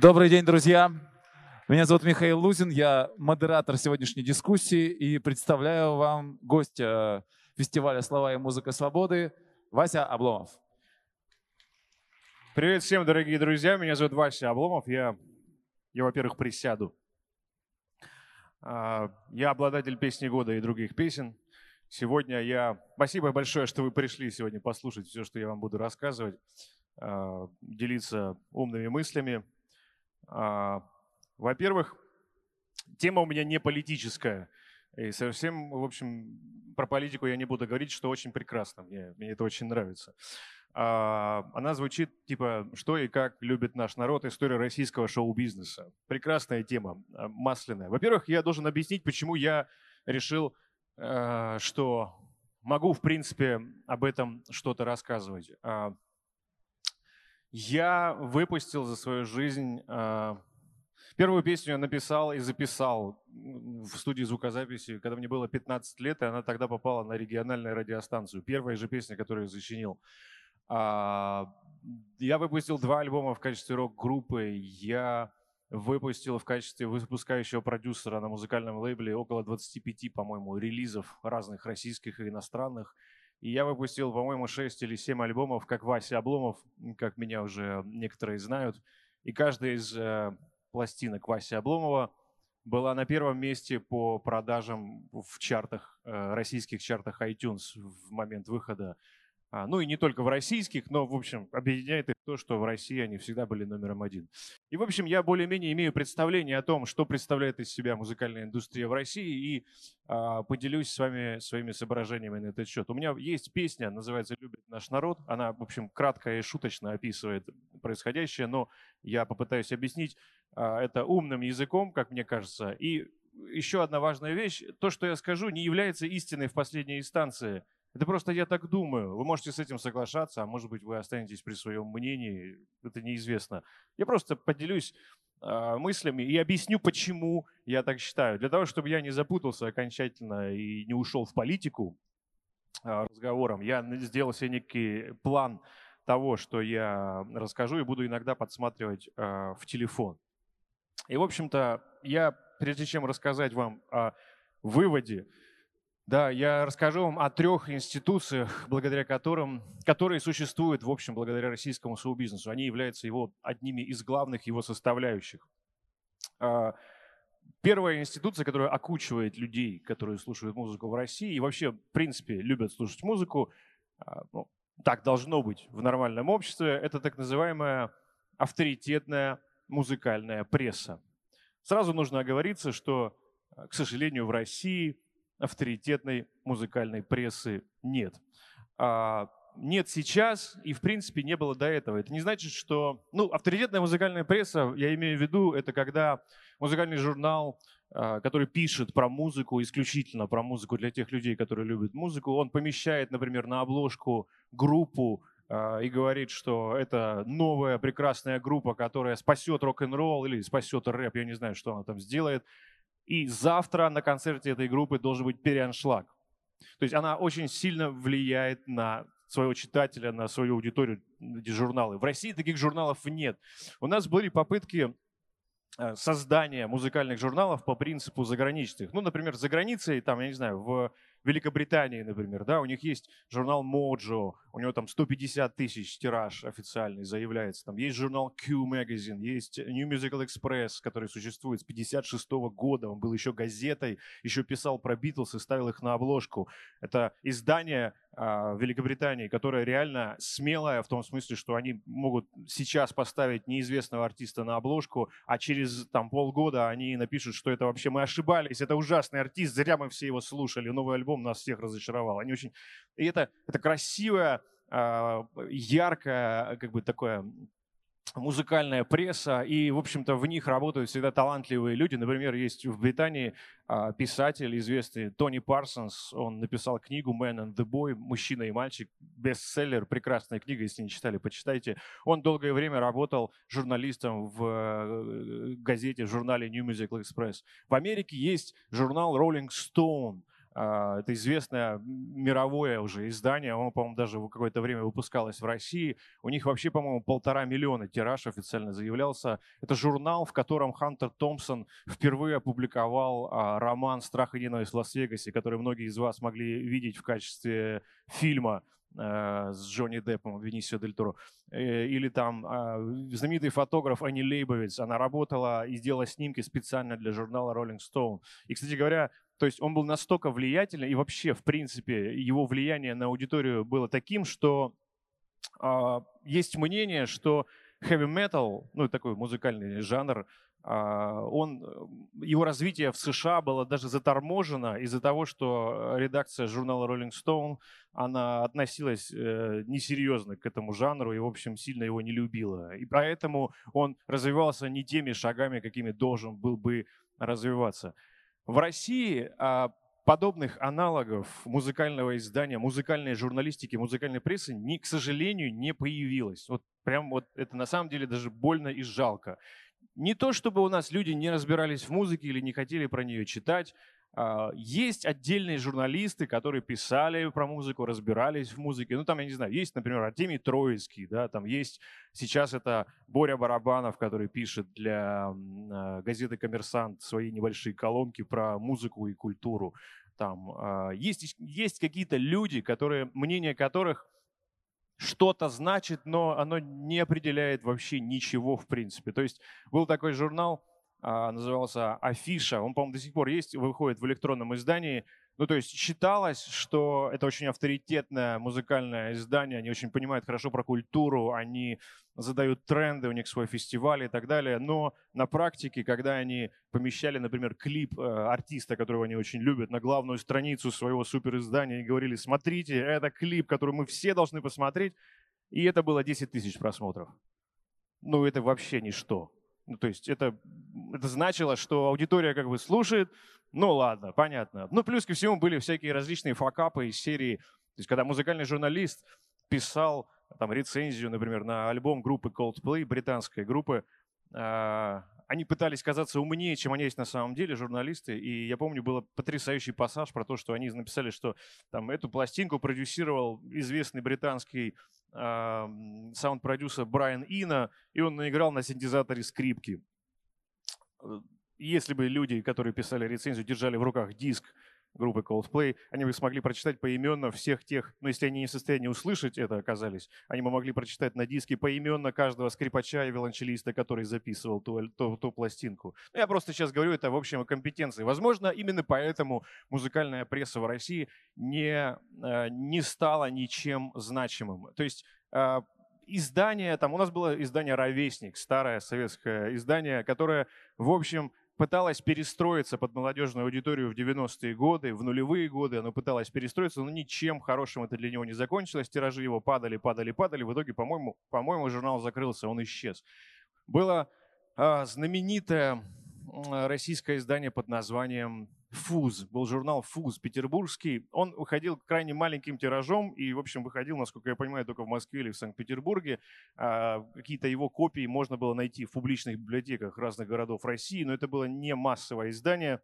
Добрый день, друзья! Меня зовут Михаил Лузин, я модератор сегодняшней дискуссии и представляю вам гостя фестиваля «Слова и музыка свободы» Вася Обломов. Привет всем, дорогие друзья, меня зовут Вася Обломов, я, я во-первых, присяду. А, я обладатель песни года и других песен. Сегодня я... Спасибо большое, что вы пришли сегодня послушать все, что я вам буду рассказывать, а, делиться умными мыслями. А, во-первых, тема у меня не политическая. И совсем, в общем, про политику я не буду говорить, что очень прекрасно. Мне, мне это очень нравится. Она звучит типа «Что и как любит наш народ. История российского шоу-бизнеса». Прекрасная тема, масляная. Во-первых, я должен объяснить, почему я решил что могу, в принципе, об этом что-то рассказывать. Я выпустил за свою жизнь... А, первую песню я написал и записал в студии звукозаписи, когда мне было 15 лет, и она тогда попала на региональную радиостанцию. Первая же песня, которую я сочинил. А, я выпустил два альбома в качестве рок-группы. Я выпустил в качестве выпускающего продюсера на музыкальном лейбле около 25, по-моему, релизов разных российских и иностранных. И я выпустил, по-моему, 6 или 7 альбомов, как Вася Обломов, как меня уже некоторые знают. И каждая из э, пластинок Васи Обломова была на первом месте по продажам в чартах, э, российских чартах iTunes в момент выхода ну и не только в российских, но, в общем, объединяет их то, что в России они всегда были номером один. И, в общем, я более-менее имею представление о том, что представляет из себя музыкальная индустрия в России, и а, поделюсь с вами своими соображениями на этот счет. У меня есть песня, называется «Любит наш народ». Она, в общем, кратко и шуточно описывает происходящее, но я попытаюсь объяснить а, это умным языком, как мне кажется. И еще одна важная вещь. То, что я скажу, не является истиной в последней инстанции – это просто я так думаю. Вы можете с этим соглашаться, а может быть вы останетесь при своем мнении. Это неизвестно. Я просто поделюсь э, мыслями и объясню, почему я так считаю. Для того, чтобы я не запутался окончательно и не ушел в политику э, разговором, я сделал себе некий план того, что я расскажу и буду иногда подсматривать э, в телефон. И, в общем-то, я, прежде чем рассказать вам о выводе, да, я расскажу вам о трех институциях, благодаря которым, которые существуют, в общем, благодаря российскому шоу-бизнесу. Они являются его одними из главных его составляющих. А, первая институция, которая окучивает людей, которые слушают музыку в России и вообще, в принципе, любят слушать музыку, а, ну, так должно быть в нормальном обществе, это так называемая авторитетная музыкальная пресса. Сразу нужно оговориться, что, к сожалению, в России – авторитетной музыкальной прессы нет. А, нет сейчас и, в принципе, не было до этого. Это не значит, что... Ну, авторитетная музыкальная пресса, я имею в виду, это когда музыкальный журнал, а, который пишет про музыку, исключительно про музыку для тех людей, которые любят музыку, он помещает, например, на обложку группу а, и говорит, что это новая прекрасная группа, которая спасет рок-н-ролл или спасет рэп, я не знаю, что она там сделает. И завтра на концерте этой группы должен быть переаншлаг. То есть она очень сильно влияет на своего читателя, на свою аудиторию, эти журналы. В России таких журналов нет. У нас были попытки э, создания музыкальных журналов по принципу заграничных. Ну, например, за границей, там, я не знаю, в Великобритании, например, да, у них есть журнал Mojo, у него там 150 тысяч тираж официальный заявляется. Там есть журнал Q Magazine, есть New Musical Express, который существует с 56 года. Он был еще газетой, еще писал про Битлз и ставил их на обложку. Это издание в Великобритании, которое реально смелое в том смысле, что они могут сейчас поставить неизвестного артиста на обложку, а через там полгода они напишут, что это вообще мы ошибались, это ужасный артист, зря мы все его слушали, новый альбом нас всех разочаровал. Они очень... И это, это красивое, а, яркое, как бы такое музыкальная пресса, и, в общем-то, в них работают всегда талантливые люди. Например, есть в Британии а, писатель известный Тони Парсонс, он написал книгу «Man and the Boy», «Мужчина и мальчик», бестселлер, прекрасная книга, если не читали, почитайте. Он долгое время работал журналистом в э, газете, в журнале New Musical Express. В Америке есть журнал Rolling Stone – это известное мировое уже издание, оно, по-моему, даже в какое-то время выпускалось в России. У них вообще, по-моему, полтора миллиона тираж официально заявлялся. Это журнал, в котором Хантер Томпсон впервые опубликовал а, роман «Страх и ненависть в Лас-Вегасе», который многие из вас могли видеть в качестве фильма Э, с Джонни Деппом, Венисио Дель Торо. Э, или там а, знаменитый фотограф Ани Лейбовиц, она работала и сделала снимки специально для журнала Rolling Stone. И, кстати говоря, то есть он был настолько влиятельный, и вообще, в принципе, его влияние на аудиторию было таким, что э, есть мнение, что heavy metal, ну, такой музыкальный жанр, а, он, э, его развитие в США было даже заторможено из-за того, что редакция журнала Rolling Stone, она относилась э, несерьезно к этому жанру и, в общем, сильно его не любила. И поэтому он развивался не теми шагами, какими должен был бы развиваться. В России а, подобных аналогов музыкального издания, музыкальной журналистики, музыкальной прессы, не, к сожалению, не появилось. Вот прям вот это на самом деле даже больно и жалко. Не то, чтобы у нас люди не разбирались в музыке или не хотели про нее читать. А, есть отдельные журналисты, которые писали про музыку, разбирались в музыке. Ну, там, я не знаю, есть, например, Артемий Троицкий, да, там есть сейчас это Боря Барабанов, который пишет для а, газеты «Коммерсант» свои небольшие колонки про музыку и культуру. Там а, есть, есть какие-то люди, которые, мнение которых что-то значит, но оно не определяет вообще ничего в принципе. То есть был такой журнал, назывался «Афиша», он, по-моему, до сих пор есть, выходит в электронном издании, ну, то есть считалось, что это очень авторитетное музыкальное издание, они очень понимают хорошо про культуру, они задают тренды, у них свой фестиваль и так далее. Но на практике, когда они помещали, например, клип э, артиста, которого они очень любят, на главную страницу своего супериздания и говорили, смотрите, это клип, который мы все должны посмотреть, и это было 10 тысяч просмотров. Ну, это вообще ничто. Ну, то есть это, это значило, что аудитория как бы слушает, ну ладно, понятно. Ну, плюс ко всему были всякие различные факапы из серии, то есть когда музыкальный журналист писал там рецензию, например, на альбом группы Coldplay, британской группы, а, они пытались казаться умнее, чем они есть на самом деле, журналисты. И я помню, был потрясающий пассаж про то, что они написали, что там эту пластинку продюсировал известный британский э, саунд-продюсер Брайан Ина, и он наиграл на синтезаторе скрипки. Если бы люди, которые писали рецензию, держали в руках диск группы Coldplay, они бы смогли прочитать поименно всех тех, ну если они не в состоянии услышать это оказались, они бы могли прочитать на диске поименно каждого скрипача и виолончелиста, который записывал ту, ту, ту пластинку. Ну, я просто сейчас говорю это в общем о компетенции. Возможно, именно поэтому музыкальная пресса в России не, э, не стала ничем значимым. То есть э, издание, там у нас было издание «Ровесник», старое советское издание, которое, в общем, пыталась перестроиться под молодежную аудиторию в 90-е годы, в нулевые годы. Оно пыталось перестроиться, но ничем хорошим это для него не закончилось. Тиражи его падали, падали, падали. В итоге, по-моему, по-моему журнал закрылся, он исчез. Было а, знаменитое российское издание под названием «Фуз». Был журнал «Фуз» петербургский. Он выходил крайне маленьким тиражом и, в общем, выходил, насколько я понимаю, только в Москве или в Санкт-Петербурге. А, какие-то его копии можно было найти в публичных библиотеках разных городов России, но это было не массовое издание.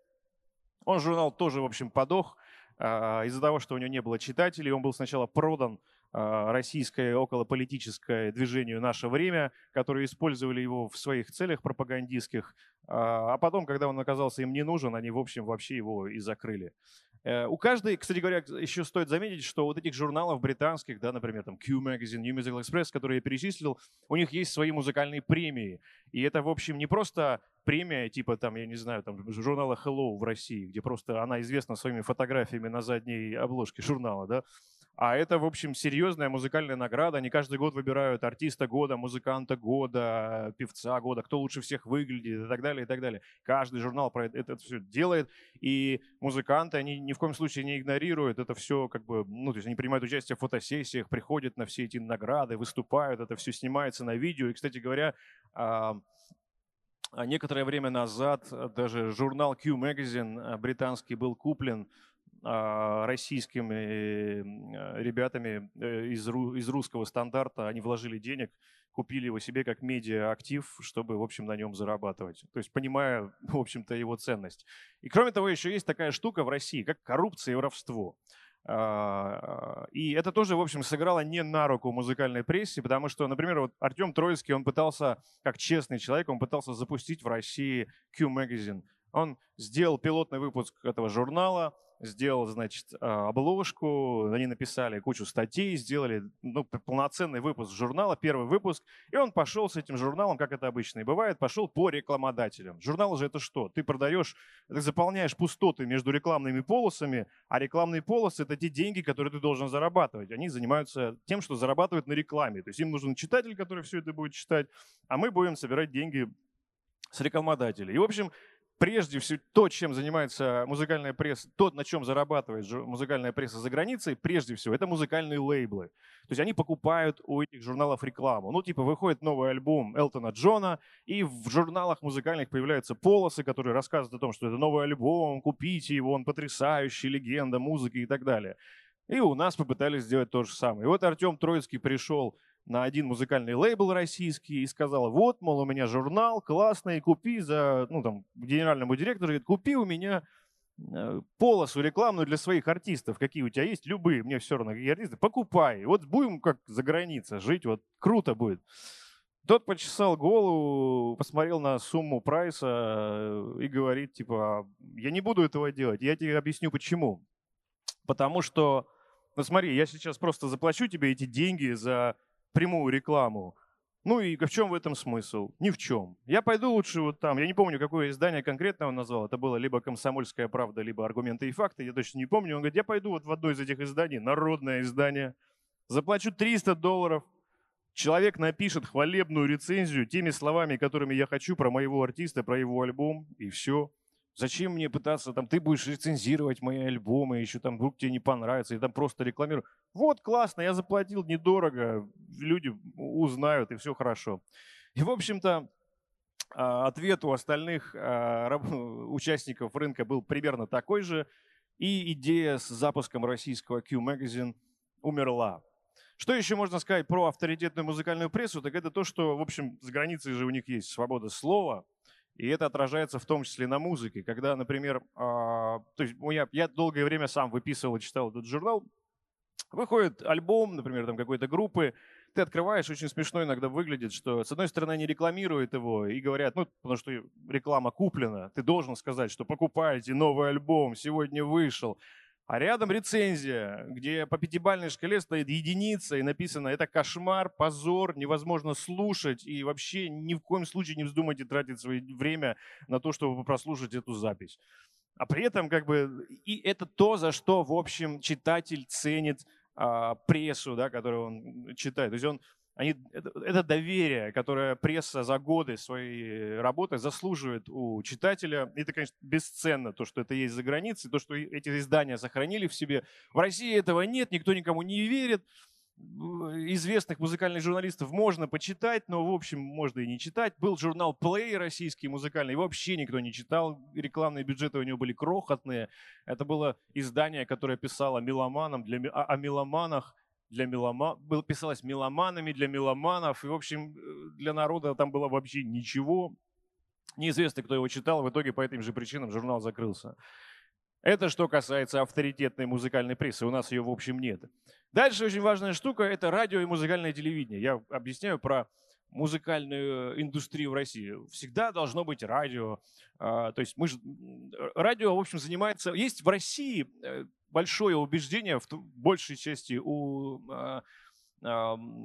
Он журнал тоже, в общем, подох а, из-за того, что у него не было читателей. Он был сначала продан российское околополитическое движение «Наше время», которые использовали его в своих целях пропагандистских, а, а потом, когда он оказался им не нужен, они, в общем, вообще его и закрыли. Э, у каждой, кстати говоря, еще стоит заметить, что вот этих журналов британских, да, например, там Q Magazine, New Musical Express, которые я перечислил, у них есть свои музыкальные премии. И это, в общем, не просто премия типа, там, я не знаю, там, журнала Hello в России, где просто она известна своими фотографиями на задней обложке журнала, да, а это, в общем, серьезная музыкальная награда. Они каждый год выбирают артиста года, музыканта года, певца года, кто лучше всех выглядит и так далее, и так далее. Каждый журнал про это, это все делает. И музыканты, они ни в коем случае не игнорируют это все, как бы, ну, то есть они принимают участие в фотосессиях, приходят на все эти награды, выступают, это все снимается на видео. И, кстати говоря, а, некоторое время назад даже журнал Q Magazine британский был куплен а, российскими э, ребятами э, из, из русского стандарта. Они вложили денег, купили его себе как медиа-актив, чтобы, в общем, на нем зарабатывать. То есть понимая, в общем-то, его ценность. И кроме того, еще есть такая штука в России, как коррупция и воровство. А, и это тоже, в общем, сыграло не на руку музыкальной прессе, потому что, например, вот Артем Троицкий, он пытался, как честный человек, он пытался запустить в России Q-Magazine. Он сделал пилотный выпуск этого журнала, сделал, значит, а, обложку, они написали кучу статей, сделали ну, полноценный выпуск журнала, первый выпуск, и он пошел с этим журналом, как это обычно и бывает, пошел по рекламодателям. Журнал же это что? Ты продаешь, ты заполняешь пустоты между рекламными полосами, а рекламные полосы — это те деньги, которые ты должен зарабатывать. Они занимаются тем, что зарабатывают на рекламе. То есть им нужен читатель, который все это будет читать, а мы будем собирать деньги с рекламодателей. И, в общем, прежде всего то, чем занимается музыкальная пресса, то, на чем зарабатывает музыкальная пресса за границей, прежде всего, это музыкальные лейблы. То есть они покупают у этих журналов рекламу. Ну, типа, выходит новый альбом Элтона Джона, и в журналах музыкальных появляются полосы, которые рассказывают о том, что это новый альбом, купите его, он потрясающий, легенда музыки и так далее. И у нас попытались сделать то же самое. И вот Артем Троицкий пришел на один музыкальный лейбл российский и сказала, вот, мол, у меня журнал классный, купи за, ну, там, генеральному директору, говорит, купи у меня э, полосу рекламную для своих артистов, какие у тебя есть, любые, мне все равно, какие артисты, покупай. Вот будем как за границей жить, вот круто будет. Тот почесал голову, посмотрел на сумму прайса э, и говорит, типа, я не буду этого делать, я тебе объясню почему. Потому что, ну смотри, я сейчас просто заплачу тебе эти деньги за прямую рекламу. Ну и в чем в этом смысл? Ни в чем. Я пойду лучше вот там. Я не помню, какое издание конкретно он назвал. Это было либо «Комсомольская правда», либо «Аргументы и факты». Я точно не помню. Он говорит, я пойду вот в одно из этих изданий, народное издание, заплачу 300 долларов. Человек напишет хвалебную рецензию теми словами, которыми я хочу про моего артиста, про его альбом, и все. Зачем мне пытаться, там, ты будешь рецензировать мои альбомы, еще там вдруг тебе не понравится, и там просто рекламирую. Вот, классно, я заплатил недорого, люди узнают, и все хорошо. И, в общем-то, а, ответ у остальных а, участников рынка был примерно такой же, и идея с запуском российского Q-Magazine умерла. Что еще можно сказать про авторитетную музыкальную прессу? Так это то, что, в общем, с границей же у них есть свобода слова – и это отражается в том числе на музыке. Когда, например, а, то есть я, я долгое время сам выписывал читал этот журнал, выходит альбом, например, там какой-то группы, ты открываешь, очень смешно иногда выглядит, что с одной стороны они рекламируют его и говорят, ну, потому что реклама куплена, ты должен сказать, что покупайте новый альбом, сегодня вышел. А рядом рецензия, где по пятибалльной шкале стоит единица и написано «это кошмар, позор, невозможно слушать» и вообще ни в коем случае не вздумайте тратить свое время на то, чтобы прослушать эту запись. А при этом как бы и это то, за что, в общем, читатель ценит а, прессу, да, которую он читает. То есть он они, это, это доверие, которое пресса за годы своей работы заслуживает у читателя. Это, конечно, бесценно, то, что это есть за границей, то, что эти издания сохранили в себе. В России этого нет, никто никому не верит. Известных музыкальных журналистов можно почитать, но, в общем, можно и не читать. Был журнал Play российский музыкальный, его вообще никто не читал. Рекламные бюджеты у него были крохотные. Это было издание, которое писало меломанам, для, о, о меломанах, для меломанов, было, писалось меломанами для меломанов, и, в общем, э, для народа там было вообще ничего. Неизвестно, кто его читал, в итоге по этим же причинам журнал закрылся. Это что касается авторитетной музыкальной прессы, у нас ее, в общем, нет. Дальше очень важная штука – это радио и музыкальное телевидение. Я объясняю про музыкальную индустрию в России. Всегда должно быть радио. А, то есть мы же... Радио, в общем, занимается... Есть в России э, большое убеждение, в большей части у а,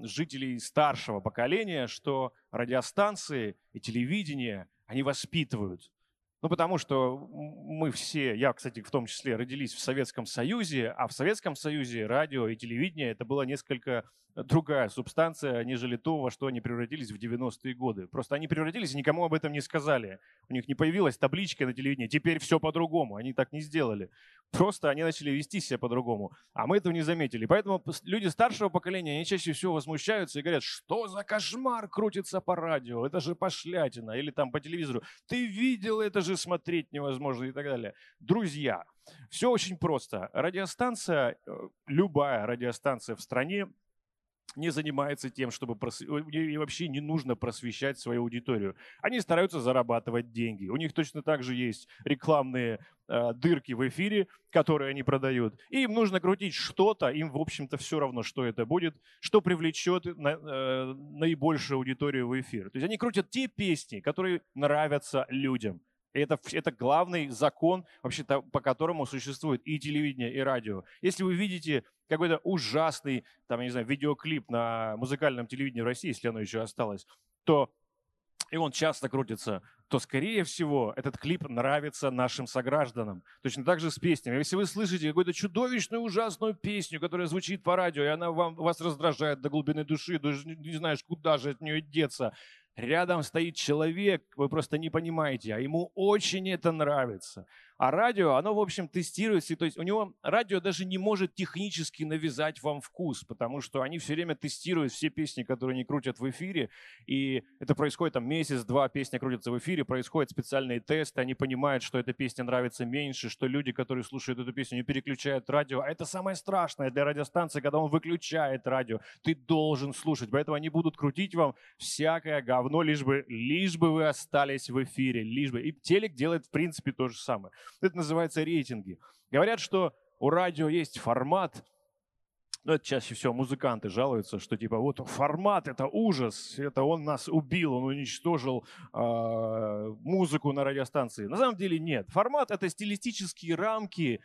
жителей старшего поколения, что радиостанции и телевидение, они воспитывают. Ну, потому что мы все, я, кстати, в том числе, родились в Советском Союзе, а в Советском Союзе радио и телевидение это было несколько другая субстанция, нежели то, во что они превратились в 90-е годы. Просто они превратились и никому об этом не сказали. У них не появилась табличка на телевидении, теперь все по-другому. Они так не сделали. Просто они начали вести себя по-другому. А мы этого не заметили. Поэтому люди старшего поколения, они чаще всего возмущаются и говорят, что за кошмар крутится по радио, это же пошлятина. Или там по телевизору, ты видел, это же смотреть невозможно и так далее. Друзья, все очень просто. Радиостанция, э, любая радиостанция в стране не занимается тем, чтобы прос... и вообще не нужно просвещать свою аудиторию. Они стараются зарабатывать деньги. У них точно так же есть рекламные э, дырки в эфире, которые они продают. И им нужно крутить что-то, им, в общем-то, все равно, что это будет, что привлечет на, э, наибольшую аудиторию в эфир. То есть они крутят те песни, которые нравятся людям. Это, это главный закон, вообще по которому существует и телевидение, и радио. Если вы видите какой-то ужасный, там, я не знаю, видеоклип на музыкальном телевидении в России, если оно еще осталось, то и он часто крутится, то, скорее всего, этот клип нравится нашим согражданам. Точно так же с песнями. Если вы слышите какую-то чудовищную, ужасную песню, которая звучит по радио, и она вам, вас раздражает до глубины души, даже не знаешь, куда же от нее деться, рядом стоит человек, вы просто не понимаете, а ему очень это нравится. А радио, оно, в общем, тестируется. То есть у него радио даже не может технически навязать вам вкус, потому что они все время тестируют все песни, которые они крутят в эфире. И это происходит там месяц-два, песня крутится в эфире, происходят специальные тесты, они понимают, что эта песня нравится меньше, что люди, которые слушают эту песню, не переключают радио. А это самое страшное для радиостанции, когда он выключает радио. Ты должен слушать, поэтому они будут крутить вам всякое говно, лишь бы, лишь бы вы остались в эфире, лишь бы. И телек делает, в принципе, то же самое. Это называется рейтинги. Говорят, что у радио есть формат, ну, это чаще всего музыканты жалуются, что типа вот формат это ужас, это он нас убил, он уничтожил э, музыку на радиостанции. На самом деле нет. Формат это стилистические рамки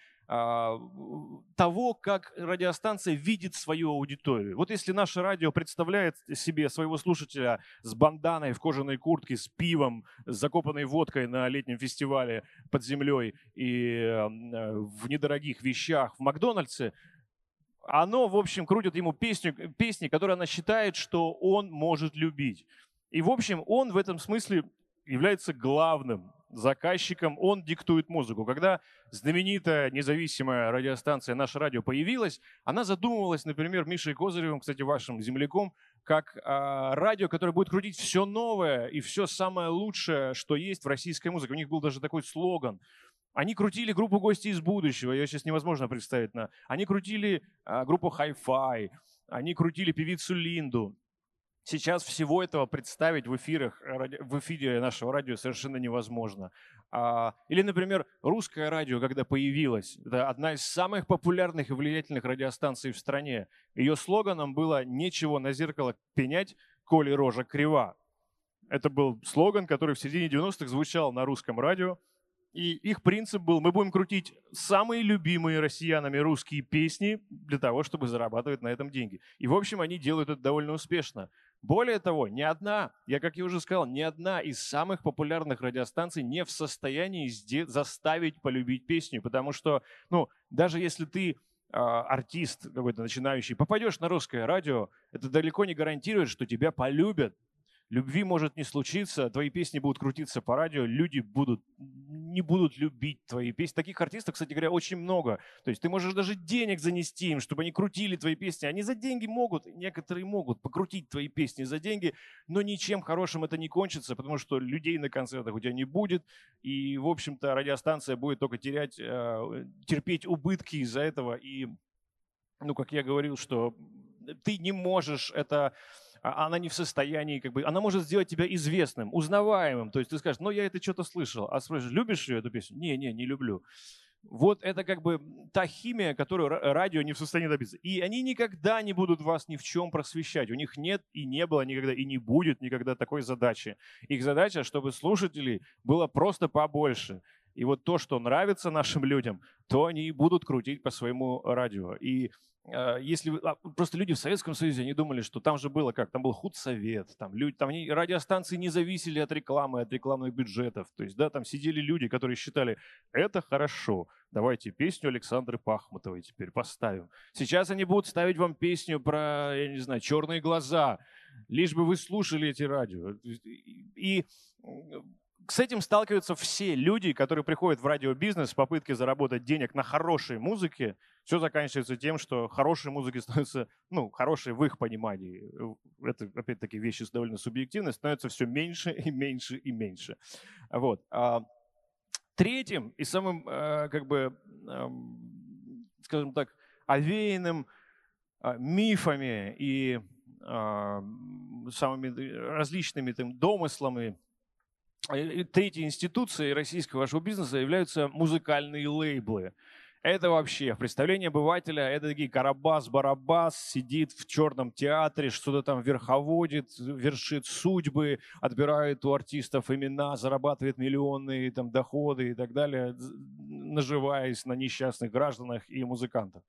того, как радиостанция видит свою аудиторию. Вот если наше радио представляет себе своего слушателя с банданой в кожаной куртке, с пивом, с закопанной водкой на летнем фестивале под землей и э, в недорогих вещах в Макдональдсе, оно, в общем, крутит ему песню, песни, которые она считает, что он может любить. И, в общем, он в этом смысле является главным заказчиком, он диктует музыку. Когда знаменитая независимая радиостанция «Наше радио» появилась, она задумывалась, например, Мишей Козыревым, кстати, вашим земляком, как а, радио, которое будет крутить все новое и все самое лучшее, что есть в российской музыке. У них был даже такой слоган они крутили группу «Гости из будущего», ее сейчас невозможно представить. На... Они крутили а, группу Hi-Fi, они крутили певицу Линду. Сейчас всего этого представить в эфирах, в эфире нашего радио совершенно невозможно. А, или, например, русское радио, когда появилось, это одна из самых популярных и влиятельных радиостанций в стране. Ее слоганом было «Нечего на зеркало пенять, коли рожа крива». Это был слоган, который в середине 90-х звучал на русском радио. И их принцип был, мы будем крутить самые любимые россиянами русские песни для того, чтобы зарабатывать на этом деньги. И, в общем, они делают это довольно успешно. Более того, ни одна, я как я уже сказал, ни одна из самых популярных радиостанций не в состоянии заставить полюбить песню, потому что, ну, даже если ты э, артист какой-то начинающий, попадешь на русское радио, это далеко не гарантирует, что тебя полюбят. Любви может не случиться, твои песни будут крутиться по радио, люди будут, не будут любить твои песни. Таких артистов, кстати говоря, очень много. То есть ты можешь даже денег занести им, чтобы они крутили твои песни. Они за деньги могут, некоторые могут покрутить твои песни за деньги, но ничем хорошим это не кончится, потому что людей на концертах у тебя не будет, и, в общем-то, радиостанция будет только терять, э, терпеть убытки из-за этого. И, ну, как я говорил, что ты не можешь это она не в состоянии, как бы, она может сделать тебя известным, узнаваемым. То есть ты скажешь, ну я это что-то слышал. А спрашиваешь, любишь ее эту песню? Не, не, не люблю. Вот это как бы та химия, которую радио не в состоянии добиться. И они никогда не будут вас ни в чем просвещать. У них нет и не было никогда, и не будет никогда такой задачи. Их задача, чтобы слушателей было просто побольше. И вот то, что нравится нашим людям, то они будут крутить по своему радио. И э, если а, просто люди в Советском Союзе, они думали, что там же было как, там был худсовет, там люди, там они, радиостанции не зависели от рекламы, от рекламных бюджетов. То есть, да, там сидели люди, которые считали, это хорошо, давайте песню Александры Пахмутовой теперь поставим. Сейчас они будут ставить вам песню про, я не знаю, черные глаза, лишь бы вы слушали эти радио. И с этим сталкиваются все люди, которые приходят в радиобизнес в попытке заработать денег на хорошей музыке. Все заканчивается тем, что хорошей музыки становится, ну, хорошей в их понимании, это, опять-таки, вещи довольно субъективные, становится все меньше и меньше и меньше. Вот. А третьим и самым, э, как бы, скажем так, овеянным а, мифами и самыми различными там, домыслами третьей институцией российского вашего бизнеса являются музыкальные лейблы. Это вообще, в представлении обывателя, это такие Карабас-Барабас сидит в черном театре, что-то там верховодит, вершит судьбы, отбирает у артистов имена, зарабатывает миллионные там, доходы и так далее, наживаясь на несчастных гражданах и музыкантах.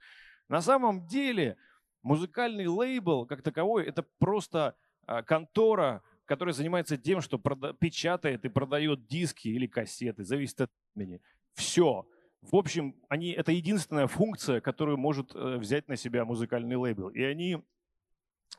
На самом деле музыкальный лейбл как таковой это просто а, контора, который занимается тем, что прода- печатает и продает диски или кассеты, зависит от имени. Все. В общем, они, это единственная функция, которую может э, взять на себя музыкальный лейбл. И они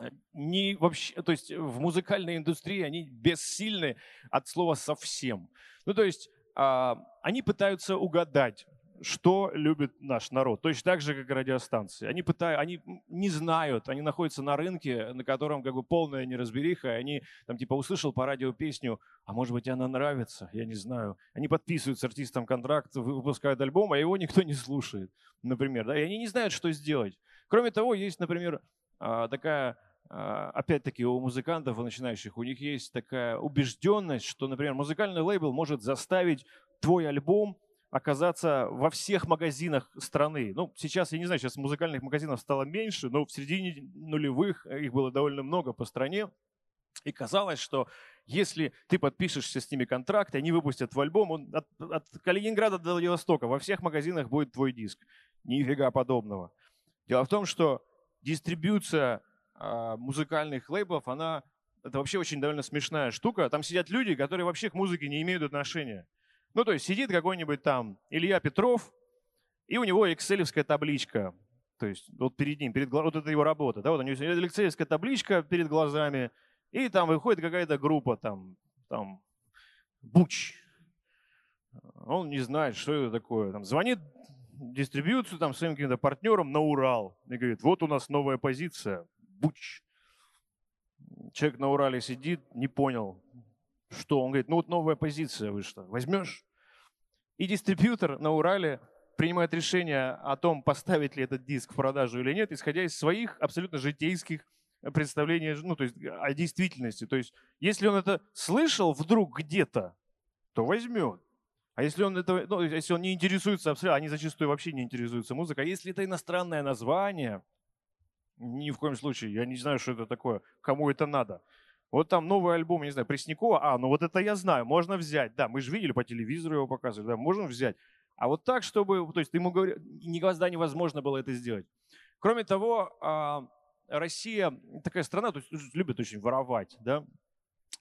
э, не вообще, то есть в музыкальной индустрии они бессильны от слова совсем. Ну, то есть а, они пытаются угадать, что любит наш народ. Точно так же, как радиостанции. Они, пытают, они не знают, они находятся на рынке, на котором как бы полная неразбериха, и они там типа услышал по радио песню, а может быть она нравится, я не знаю. Они подписывают с артистом контракт, выпускают альбом, а его никто не слушает, например. Да? И они не знают, что сделать. Кроме того, есть, например, а, такая а, опять-таки у музыкантов, у начинающих, у них есть такая убежденность, что, например, музыкальный лейбл может заставить твой альбом оказаться во всех магазинах страны. Ну, сейчас, я не знаю, сейчас музыкальных магазинов стало меньше, но в середине нулевых их было довольно много по стране. И казалось, что если ты подпишешься с ними контракт, они выпустят твой альбом, он от, от Калининграда до Владивостока во всех магазинах будет твой диск. Нифига подобного. Дело в том, что дистрибьюция э, музыкальных лейблов, она это вообще очень довольно смешная штука. Там сидят люди, которые вообще к музыке не имеют отношения. Ну, то есть сидит какой-нибудь там Илья Петров, и у него экселевская табличка. То есть вот перед ним, перед, вот это его работа. Да, вот у него экселевская табличка перед глазами, и там выходит какая-то группа, там, там, Буч. Он не знает, что это такое. Там звонит дистрибьюцию там своим каким-то партнерам на Урал и говорит, вот у нас новая позиция, Буч. Человек на Урале сидит, не понял, что? Он говорит, ну вот новая позиция вышла, возьмешь? И дистрибьютор на Урале принимает решение о том, поставить ли этот диск в продажу или нет, исходя из своих абсолютно житейских представлений, ну, то есть о действительности. То есть если он это слышал вдруг где-то, то возьмет. А если он, это, ну, если он не интересуется абсолютно, они зачастую вообще не интересуются музыкой, а если это иностранное название, ни в коем случае, я не знаю, что это такое, кому это надо. Вот там новый альбом, не знаю, Преснякова, а, ну вот это я знаю, можно взять. Да, мы же видели по телевизору его показывали, да, можем взять. А вот так, чтобы, то есть ему говорят, никогда невозможно было это сделать. Кроме того, а, Россия такая страна, то есть любит очень воровать, да,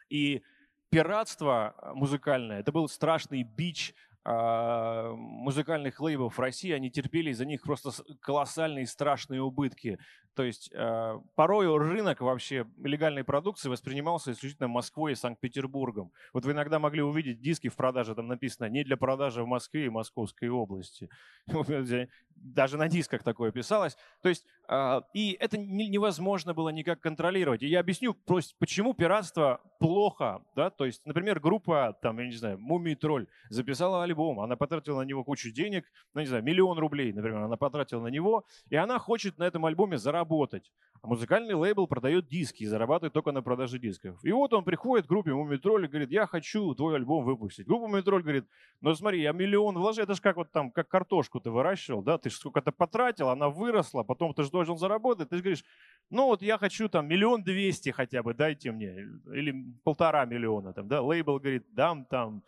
и пиратство музыкальное, это был страшный бич музыкальных лейблов в России, они терпели из-за них просто колоссальные страшные убытки. То есть э, порой рынок вообще легальной продукции воспринимался исключительно Москвой и Санкт-Петербургом. Вот вы иногда могли увидеть диски в продаже, там написано «не для продажи в Москве и Московской области». Даже на дисках такое писалось. То есть, э, и это невозможно было никак контролировать. И я объясню, почему пиратство плохо. Да? То есть, например, группа, там, я не знаю, Мумий Тролль записала альбом, она потратила на него кучу денег, ну, не знаю, миллион рублей, например, она потратила на него, и она хочет на этом альбоме заработать. А музыкальный лейбл продает диски и зарабатывает только на продаже дисков. И вот он приходит к группе Мумитроль и говорит, я хочу твой альбом выпустить. Группа Мумитроль говорит, ну смотри, я миллион вложил, это же как вот там, как картошку ты выращивал, да, ты же сколько-то потратил, она выросла, потом ты же должен заработать. Ты же говоришь, ну вот я хочу там миллион двести хотя бы, дайте мне, или полтора миллиона там, да. Лейбл говорит, дам там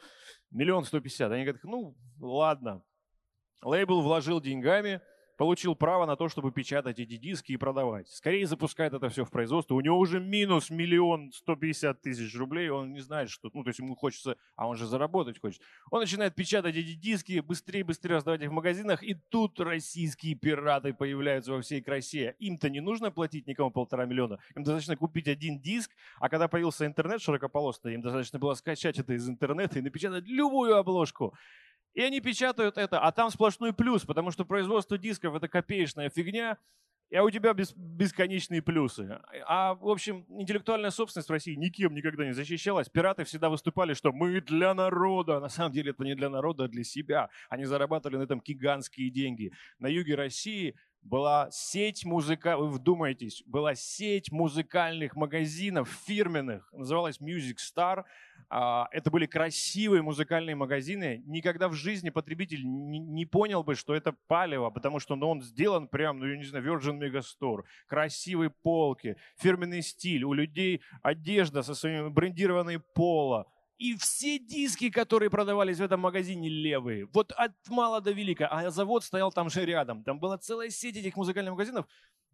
Миллион сто пятьдесят. Они говорят, ну, ладно. Лейбл вложил деньгами – получил право на то, чтобы печатать эти диски и продавать. Скорее запускает это все в производство. У него уже минус миллион сто пятьдесят тысяч рублей. Он не знает, что... Ну, то есть ему хочется... А он же заработать хочет. Он начинает печатать эти диски, быстрее-быстрее раздавать их в магазинах. И тут российские пираты появляются во всей красе. Им-то не нужно платить никому полтора миллиона. Им достаточно купить один диск. А когда появился интернет широкополосный, им достаточно было скачать это из интернета и напечатать любую обложку. И они печатают это, а там сплошной плюс, потому что производство дисков это копеечная фигня, а у тебя бес, бесконечные плюсы. А, в общем, интеллектуальная собственность в России никем никогда не защищалась. Пираты всегда выступали, что мы для народа. На самом деле это не для народа, а для себя. Они зарабатывали на этом гигантские деньги. На юге России была сеть музыка, вы вдумайтесь, была сеть музыкальных магазинов фирменных, называлась Music Star. А, это были красивые музыкальные магазины. Никогда в жизни потребитель не понял бы, что это палево, потому что ну, он сделан прям, ну я не знаю, Virgin Megastore. Красивые полки, фирменный стиль. У людей одежда со своими брендированной поло и все диски, которые продавались в этом магазине, левые. Вот от мала до велика. А завод стоял там же рядом. Там была целая сеть этих музыкальных магазинов.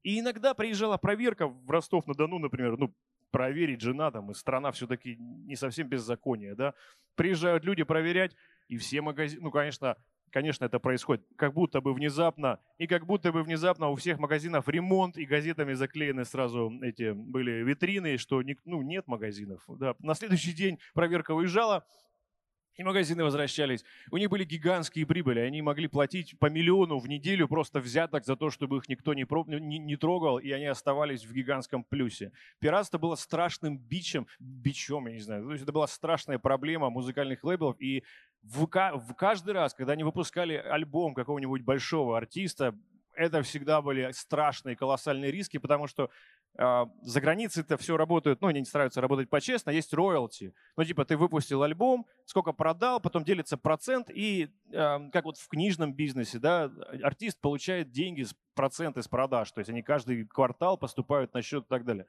И иногда приезжала проверка в Ростов-на-Дону, например, ну, проверить жена там, и страна все-таки не совсем беззаконие, да. Приезжают люди проверять, и все магазины, ну, конечно, конечно, это происходит как будто бы внезапно, и как будто бы внезапно у всех магазинов ремонт, и газетами заклеены сразу эти были витрины, что ну, нет магазинов. Да. На следующий день проверка уезжала, и магазины возвращались. У них были гигантские прибыли. Они могли платить по миллиону в неделю просто взяток за то, чтобы их никто не, проб... не, не трогал, и они оставались в гигантском плюсе. Пиратство было страшным бичем, бичом, я не знаю. То есть это была страшная проблема музыкальных лейблов. И в, в каждый раз, когда они выпускали альбом какого-нибудь большого артиста, это всегда были страшные, колоссальные риски, потому что э, за границей это все работает, ну, они не стараются работать по-честно, есть роялти. Ну, типа, ты выпустил альбом, сколько продал, потом делится процент, и э, как вот в книжном бизнесе, да, артист получает деньги, с проценты с продаж, то есть они каждый квартал поступают на счет и так далее.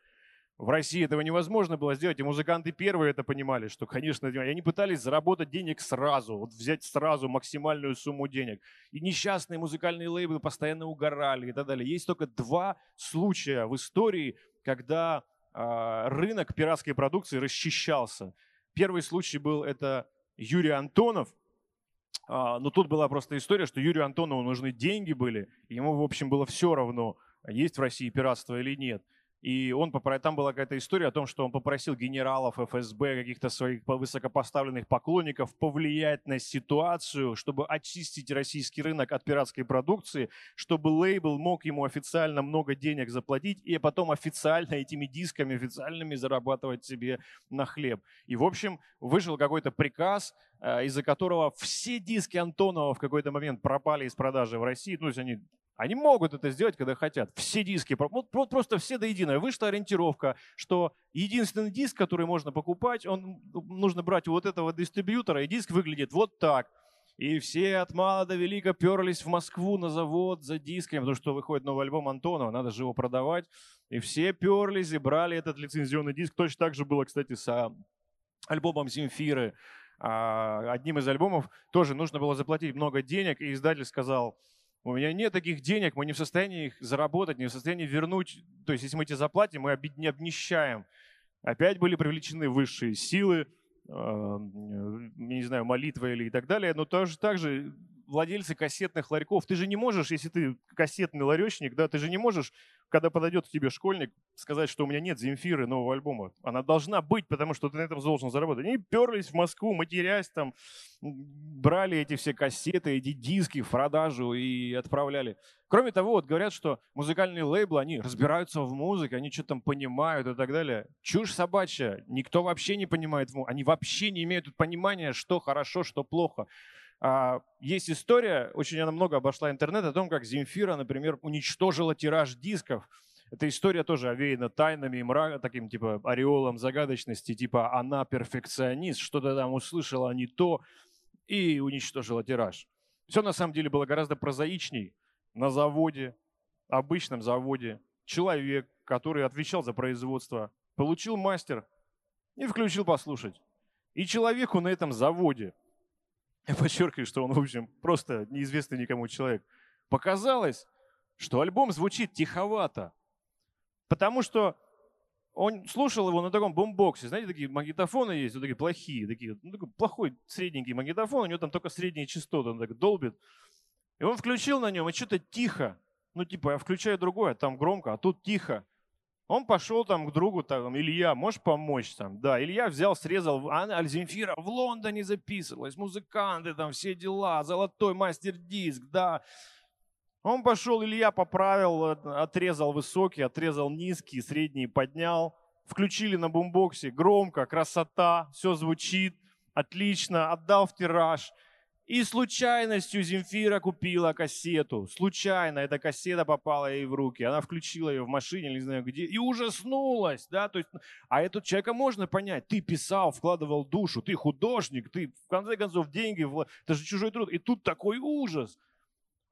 В России этого невозможно было сделать, и музыканты первые это понимали, что, конечно, и они пытались заработать денег сразу, вот взять сразу максимальную сумму денег. И несчастные музыкальные лейблы постоянно угорали и так далее. Есть только два случая в истории, когда э, рынок пиратской продукции расчищался. Первый случай был это Юрий Антонов, а, но тут была просто история, что Юрию Антонову нужны деньги были, ему, в общем, было все равно, есть в России пиратство или нет. И он, там была какая-то история о том, что он попросил генералов ФСБ, каких-то своих высокопоставленных поклонников повлиять на ситуацию, чтобы очистить российский рынок от пиратской продукции, чтобы лейбл мог ему официально много денег заплатить и потом официально этими дисками, официальными зарабатывать себе на хлеб. И, в общем, вышел какой-то приказ, э, из-за которого все диски Антонова в какой-то момент пропали из продажи в России. Ну, то есть они они могут это сделать, когда хотят. Все диски, вот просто все до единого. Вышла ориентировка, что единственный диск, который можно покупать, он нужно брать у вот этого дистрибьютора, и диск выглядит вот так. И все от мала до велика перлись в Москву на завод за дисками, потому что выходит новый альбом Антонова, надо же его продавать. И все перлись и брали этот лицензионный диск. Точно так же было, кстати, с альбомом Земфиры. А, одним из альбомов тоже нужно было заплатить много денег, и издатель сказал, у меня нет таких денег, мы не в состоянии их заработать, не в состоянии вернуть. То есть, если мы эти заплатим, мы не обнищаем. Опять были привлечены высшие силы, э, не знаю, молитва или и так далее, но тоже так же владельцы кассетных ларьков. Ты же не можешь, если ты кассетный ларечник, да, ты же не можешь, когда подойдет к тебе школьник, сказать, что у меня нет Земфиры нового альбома. Она должна быть, потому что ты на этом должен заработать. Они перлись в Москву, матерясь там, брали эти все кассеты, эти диски в продажу и отправляли. Кроме того, вот говорят, что музыкальные лейблы, они разбираются в музыке, они что-то там понимают и так далее. Чушь собачья. Никто вообще не понимает. Они вообще не имеют понимания, что хорошо, что плохо. А, есть история, очень она много обошла интернет, о том, как Земфира, например, уничтожила тираж дисков. Эта история тоже овеяна тайнами и мраком, таким типа ореолом загадочности, типа она перфекционист, что-то там услышала не то и уничтожила тираж. Все на самом деле было гораздо прозаичней. На заводе, обычном заводе, человек, который отвечал за производство, получил мастер и включил послушать. И человеку на этом заводе я подчеркиваю, что он, в общем, просто неизвестный никому человек, показалось, что альбом звучит тиховато. Потому что он слушал его на таком бомбоксе. Знаете, такие магнитофоны есть, вот такие плохие, такие, ну, такой плохой средненький магнитофон, у него там только средние частоты, он так долбит. И он включил на нем, и что-то тихо. Ну, типа, я включаю другое, там громко, а тут тихо. Он пошел там к другу, там, Илья, можешь помочь там? Да, Илья взял, срезал, а Альземфира в Лондоне записывалась, музыканты там, все дела, золотой мастер-диск, да. Он пошел, Илья поправил, отрезал высокий, отрезал низкий, средний поднял. Включили на бумбоксе, громко, красота, все звучит, отлично, отдал в тираж. И случайностью Земфира купила кассету. Случайно эта кассета попала ей в руки. Она включила ее в машине, не знаю где, и ужаснулась. Да? То есть, а этот человека можно понять. Ты писал, вкладывал душу, ты художник, ты в конце концов деньги, это же чужой труд. И тут такой ужас.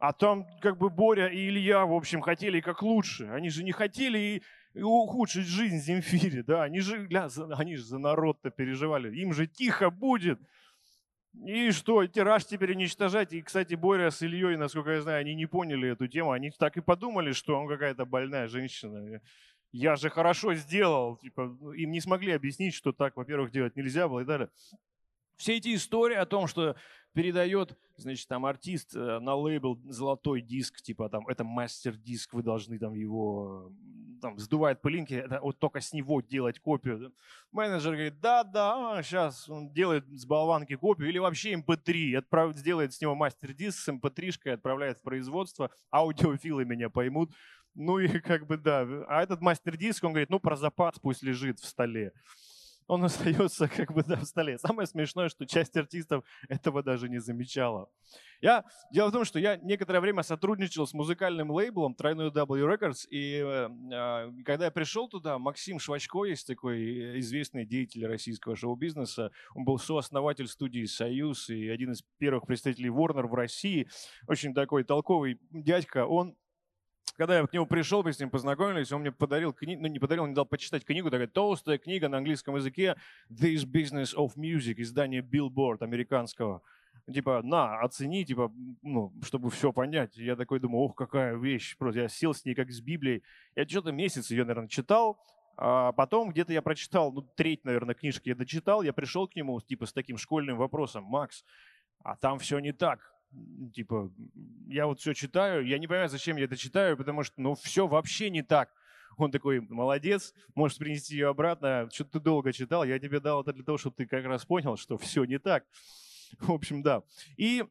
А там как бы Боря и Илья, в общем, хотели как лучше. Они же не хотели и, и ухудшить жизнь Земфире, да. Они же, ля, они же за народ-то переживали. Им же тихо будет. И что, тираж теперь уничтожать? И, кстати, Боря с Ильей, насколько я знаю, они не поняли эту тему. Они так и подумали, что он какая-то больная женщина. Я же хорошо сделал. Типа, им не смогли объяснить, что так, во-первых, делать нельзя было и далее. Все эти истории о том, что передает, значит, там артист э, на лейбл золотой диск, типа там, это мастер-диск, вы должны там его, там, сдувает пылинки, это, вот только с него делать копию. Менеджер говорит, да-да, сейчас он делает с болванки копию, или вообще MP3, эм отправ, сделает с него мастер-диск с MP3-шкой, эм отправляет в производство, аудиофилы меня поймут. Ну и как бы да, а этот мастер-диск, он говорит, ну про запас пусть лежит в столе он остается как бы да, в столе. Самое смешное, что часть артистов этого даже не замечала. Я, дело в том, что я некоторое время сотрудничал с музыкальным лейблом тройной W Records, и э, когда я пришел туда, Максим Швачко, есть такой известный деятель российского шоу-бизнеса, он был сооснователь студии «Союз» и один из первых представителей Warner в России, очень такой толковый дядька, он когда я к нему пришел, мы с ним познакомились, он мне подарил книгу, ну не подарил, он дал почитать книгу, такая толстая книга на английском языке «This Business of Music», издание Billboard американского. Типа, на, оцени, типа, ну, чтобы все понять. Я такой думаю, ох, какая вещь. Просто я сел с ней как с Библией. Я что-то месяц ее, наверное, читал, а потом где-то я прочитал, ну, треть, наверное, книжки я дочитал, я пришел к нему, типа, с таким школьным вопросом, Макс, а там все не так типа, я вот все читаю, я не понимаю, зачем я это читаю, потому что, ну, все вообще не так. Он такой, молодец, можешь принести ее обратно, что-то ты долго читал, я тебе дал это для того, чтобы ты как раз понял, что все не так. В общем, да. И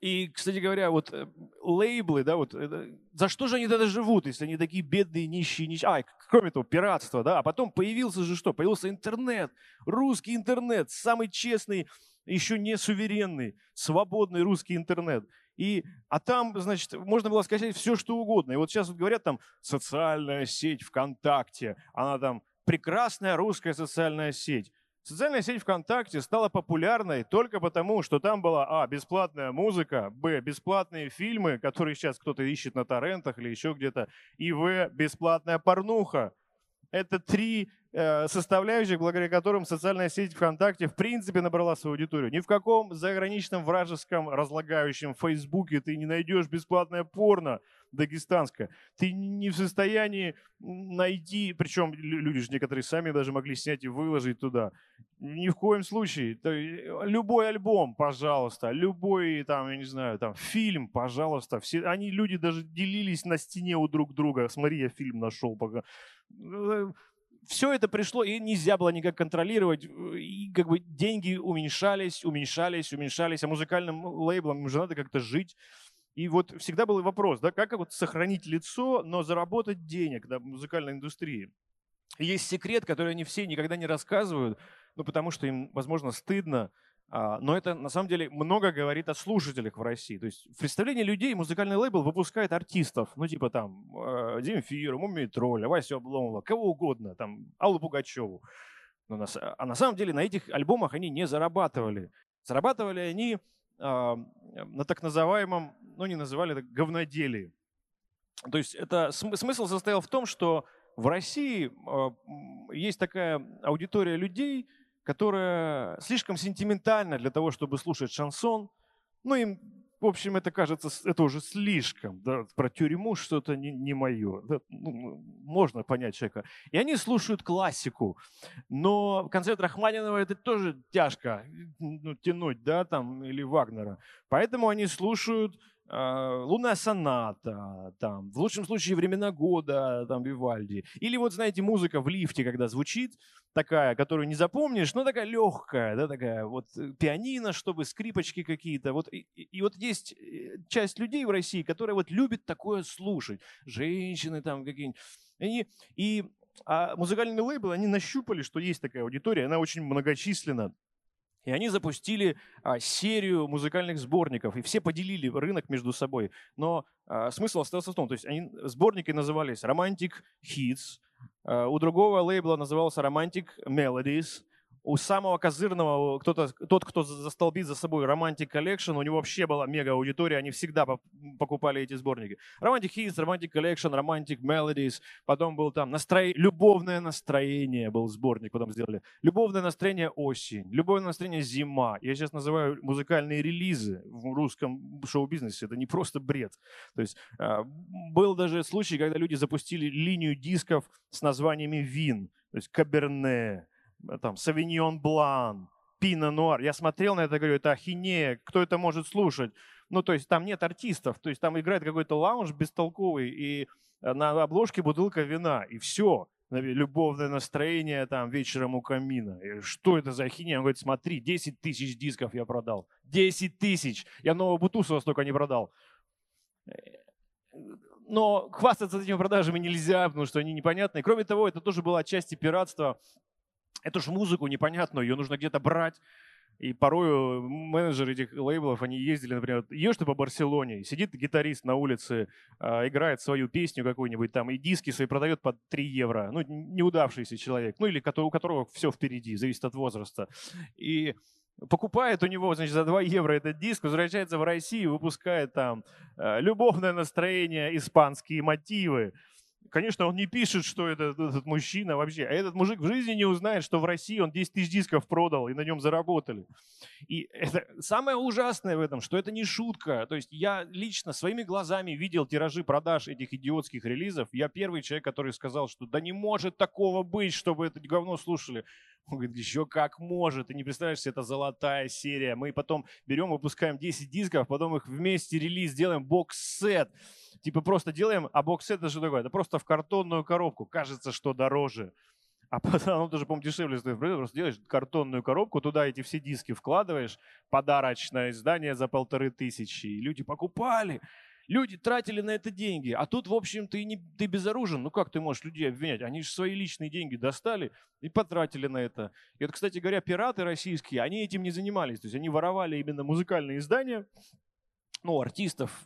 и, кстати говоря, вот э, лейблы, да, вот это, за что же они тогда живут, если они такие бедные, нищие, нищие? А, кроме того, пиратство, да, а потом появился же что? Появился интернет, русский интернет, самый честный еще не суверенный, свободный русский интернет. И, а там, значит, можно было скачать все, что угодно. И вот сейчас вот говорят там социальная сеть ВКонтакте, она там прекрасная русская социальная сеть. Социальная сеть ВКонтакте стала популярной только потому, что там была, а, бесплатная музыка, б, бесплатные фильмы, которые сейчас кто-то ищет на торрентах или еще где-то, и в, бесплатная порнуха. Это три Э, составляющих, благодаря которым социальная сеть ВКонтакте в принципе набрала свою аудиторию. Ни в каком заграничном вражеском разлагающем Фейсбуке ты не найдешь бесплатное порно дагестанское. Ты не в состоянии найти, причем люди же некоторые сами даже могли снять и выложить туда. Ни в коем случае. Любой альбом, пожалуйста, любой там, я не знаю, там фильм, пожалуйста. Все, они, люди даже делились на стене у друг друга. Смотри, я фильм нашел пока э, все это пришло, и нельзя было никак контролировать. И как бы деньги уменьшались, уменьшались, уменьшались, а музыкальным лейблам уже надо как-то жить. И вот всегда был вопрос, да, как вот сохранить лицо, но заработать денег в музыкальной индустрии. И есть секрет, который они все никогда не рассказывают, ну, потому что им, возможно, стыдно, а, но это на самом деле много говорит о слушателях в России. То есть в представлении людей музыкальный лейбл выпускает артистов, ну типа там Земфира, Мумий Тролля, Васю Обломова, кого угодно, там Аллу Пугачеву. Но на, а на самом деле на этих альбомах они не зарабатывали. Зарабатывали они на так называемом, ну не называли это говноделии. То есть это смысл состоял в том, что в России э, есть такая аудитория людей, которая слишком сентиментальна для того, чтобы слушать шансон. Ну, им, в общем, это кажется, это уже слишком. Да, про тюрьму что-то не, не мое. Да, ну, можно понять человека. И они слушают классику. Но концерт Рахманинова это тоже тяжко ну, тянуть, да, там, или Вагнера. Поэтому они слушают а, лунная соната, там, в лучшем случае времена года, там, Вивальди. Или вот, знаете, музыка в лифте, когда звучит, такая, которую не запомнишь, но такая легкая, да, такая вот э, пианино, чтобы скрипочки какие-то. Вот, и, и вот есть э, часть людей в России, которые вот любят такое слушать. Женщины там какие-нибудь. Они, и а музыкальные лейблы, они нащупали, что есть такая аудитория, она очень многочисленна. И они запустили а, серию музыкальных сборников, и все поделили рынок между собой. Но а, смысл остался в том, то есть они, сборники назывались Hits, а, у другого лейбла назывался Romantic Melodies, у самого козырного, кто-то, тот, кто застолбит за собой Romantic Collection, у него вообще была мега аудитория, они всегда покупали эти сборники. Romantic Hits, Romantic Collection, Romantic Melodies, потом был там настро... любовное настроение был сборник, потом сделали. Любовное настроение осень, любовное настроение зима. Я сейчас называю музыкальные релизы в русском шоу-бизнесе, это не просто бред. То есть а, был даже случай, когда люди запустили линию дисков с названиями вин, то есть Каберне, Э, там, Савиньон Блан, Пино Нуар. Я смотрел на это, говорю, это ахинея, кто это может слушать? Ну, то есть там нет артистов, то есть там играет какой-то лаунж бестолковый, и э, на обложке бутылка вина, и все. Любовное настроение там вечером у камина. И что это за ахинея? Он говорит, смотри, 10 тысяч дисков я продал. 10 тысяч! Я нового Бутусова столько не продал. Э, но хвастаться этими продажами нельзя, потому что они непонятные. Кроме того, это тоже было отчасти пиратство Эту же музыку непонятную, ее нужно где-то брать. И порой менеджеры этих лейблов, они ездили, например, едешь ты по Барселоне, сидит гитарист на улице, э, играет свою песню какую-нибудь там, и диски свои продает по 3 евро. Ну, неудавшийся человек, ну или у которого все впереди, зависит от возраста. И покупает у него, значит, за 2 евро этот диск, возвращается в Россию, выпускает там э, любовное настроение, испанские мотивы, Конечно, он не пишет, что это этот мужчина вообще. А этот мужик в жизни не узнает, что в России он 10 тысяч дисков продал и на нем заработали. И это самое ужасное в этом, что это не шутка. То есть я лично своими глазами видел тиражи продаж этих идиотских релизов. Я первый человек, который сказал, что да не может такого быть, чтобы это говно слушали. Он говорит, еще как может. Ты не представляешь, это золотая серия. Мы потом берем, выпускаем 10 дисков, потом их вместе релиз делаем бокс-сет. Типа просто делаем, а бокс-сет это что такое? Это просто в картонную коробку. Кажется, что дороже. А потом, оно даже, по-моему, дешевле стоит. Просто делаешь картонную коробку, туда эти все диски вкладываешь, подарочное издание за полторы тысячи. И люди покупали. Люди тратили на это деньги, а тут, в общем, ты, не, ты безоружен. Ну как ты можешь людей обвинять? Они же свои личные деньги достали и потратили на это. И вот, кстати говоря, пираты российские, они этим не занимались. То есть они воровали именно музыкальные издания, ну, артистов,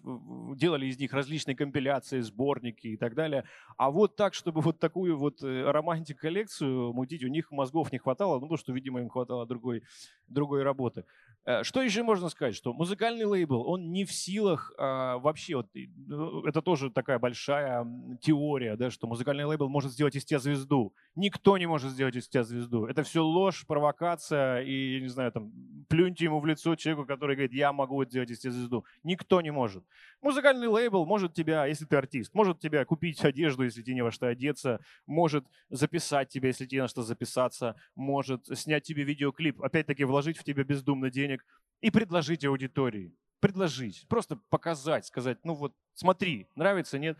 делали из них различные компиляции, сборники и так далее. А вот так, чтобы вот такую вот э, романтик-коллекцию мутить, у них мозгов не хватало, ну, потому что, видимо, им хватало другой, другой работы. Э, что еще можно сказать? Что музыкальный лейбл, он не в силах а, вообще, вот, ну, это тоже такая большая теория, да, что музыкальный лейбл может сделать из тебя звезду. Никто не может сделать из тебя звезду. Это все ложь, провокация и, не знаю, там, плюньте ему в лицо человеку, который говорит, я могу сделать из тебя звезду. Никто не может. Музыкальный лейбл может тебя, если ты артист, может тебя купить одежду, если тебе не во что одеться, может записать тебя, если тебе на что записаться, может снять тебе видеоклип, опять-таки вложить в тебя бездумно денег, денег и предложить аудитории. Предложить, просто показать, сказать, ну вот смотри, нравится, нет.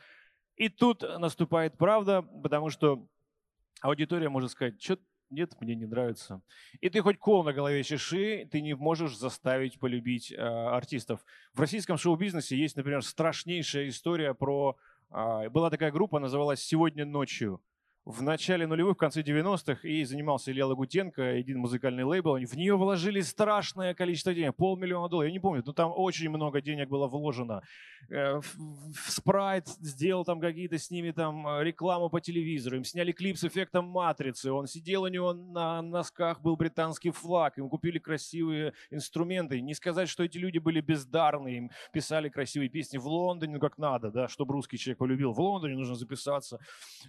И тут наступает правда, потому что аудитория может сказать, что нет, мне не нравится. И ты хоть кол на голове чеши, ты не можешь заставить полюбить э, артистов. В российском шоу-бизнесе есть, например, страшнейшая история про... Э, была такая группа, называлась «Сегодня ночью» в начале нулевых, в конце 90-х, и занимался Илья Лагутенко, один музыкальный лейбл. В нее вложили страшное количество денег, полмиллиона долларов, я не помню, но там очень много денег было вложено. Э, Спрайт сделал там какие-то с ними там э, рекламу по телевизору, им сняли клип с эффектом матрицы, он сидел у него на носках, был британский флаг, им купили красивые инструменты. Не сказать, что эти люди были бездарные, им писали красивые песни в Лондоне, ну как надо, да, чтобы русский человек полюбил. В Лондоне нужно записаться.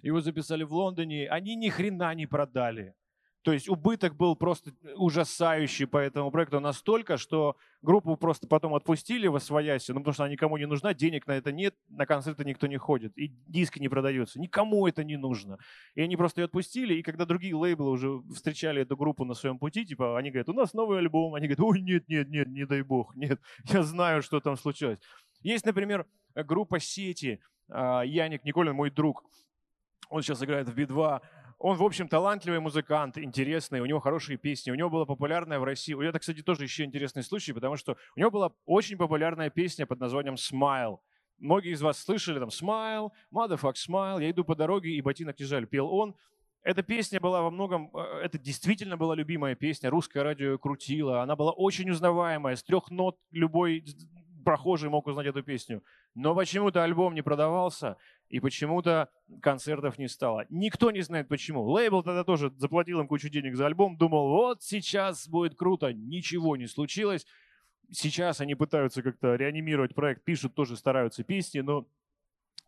Его записали в Лондоне Лондоне, они ни хрена не продали. То есть убыток был просто ужасающий по этому проекту настолько, что группу просто потом отпустили в освояси, ну потому что она никому не нужна, денег на это нет, на концерты никто не ходит, и диски не продаются, никому это не нужно. И они просто ее отпустили, и когда другие лейблы уже встречали эту группу на своем пути, типа они говорят, у нас новый альбом, они говорят, ой, нет, нет, нет, не дай бог, нет, я знаю, что там случилось. Есть, например, группа «Сети», а, Яник Николин, мой друг, он сейчас играет в Би-2, он, в общем, талантливый музыкант, интересный, у него хорошие песни, у него была популярная в России. У него, кстати, тоже еще интересный случай, потому что у него была очень популярная песня под названием «Smile». Многие из вас слышали там «Smile», «Motherfuck Smile», «Я иду по дороге и ботинок не жаль», пел он. Эта песня была во многом, э, это действительно была любимая песня, русское радио крутило, она была очень узнаваемая, с трех нот любой прохожий мог узнать эту песню. Но почему-то альбом не продавался, и почему-то концертов не стало. Никто не знает почему. Лейбл тогда тоже заплатил им кучу денег за альбом, думал, вот сейчас будет круто. Ничего не случилось. Сейчас они пытаются как-то реанимировать проект, пишут тоже, стараются песни, но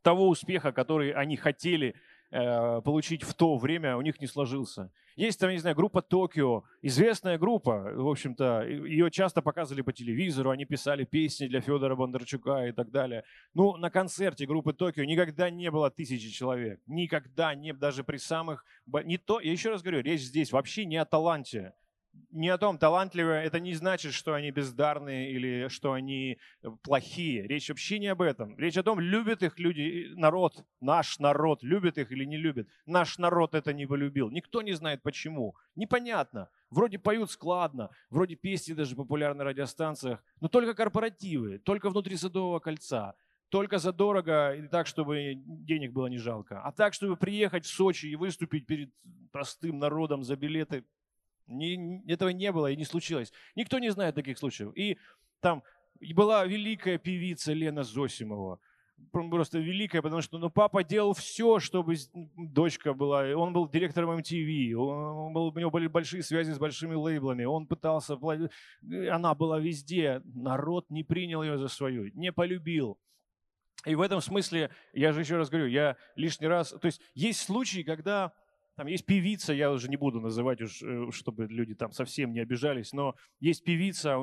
того успеха, который они хотели – получить в то время, у них не сложился. Есть там, не знаю, группа Токио, известная группа, в общем-то, ее часто показывали по телевизору, они писали песни для Федора Бондарчука и так далее. Ну, на концерте группы Токио никогда не было тысячи человек, никогда не, даже при самых, не то, я еще раз говорю, речь здесь вообще не о таланте, не о том, талантливые, это не значит, что они бездарные или что они э, плохие. Речь вообще не об этом. Речь о том, любят их люди, народ, наш народ, любит их или не любит. Наш народ это не полюбил. Никто не знает почему. Непонятно. Вроде поют складно, вроде песни даже популярны на радиостанциях, но только корпоративы, только внутри Садового кольца только задорого и так, чтобы денег было не жалко. А так, чтобы приехать в Сочи и выступить перед простым народом за билеты, не, этого не было и не случилось. Никто не знает таких случаев. И там была великая певица Лена Зосимова. Просто великая, потому что ну, папа делал все, чтобы дочка была. Он был директором MTV, он был, у него были большие связи с большими лейблами. Он пытался, она была везде. Народ не принял ее за свою, не полюбил. И в этом смысле, я же еще раз говорю, я лишний раз... То есть есть случаи, когда там есть певица, я уже не буду называть, уж, э, чтобы люди там совсем не обижались, но есть певица,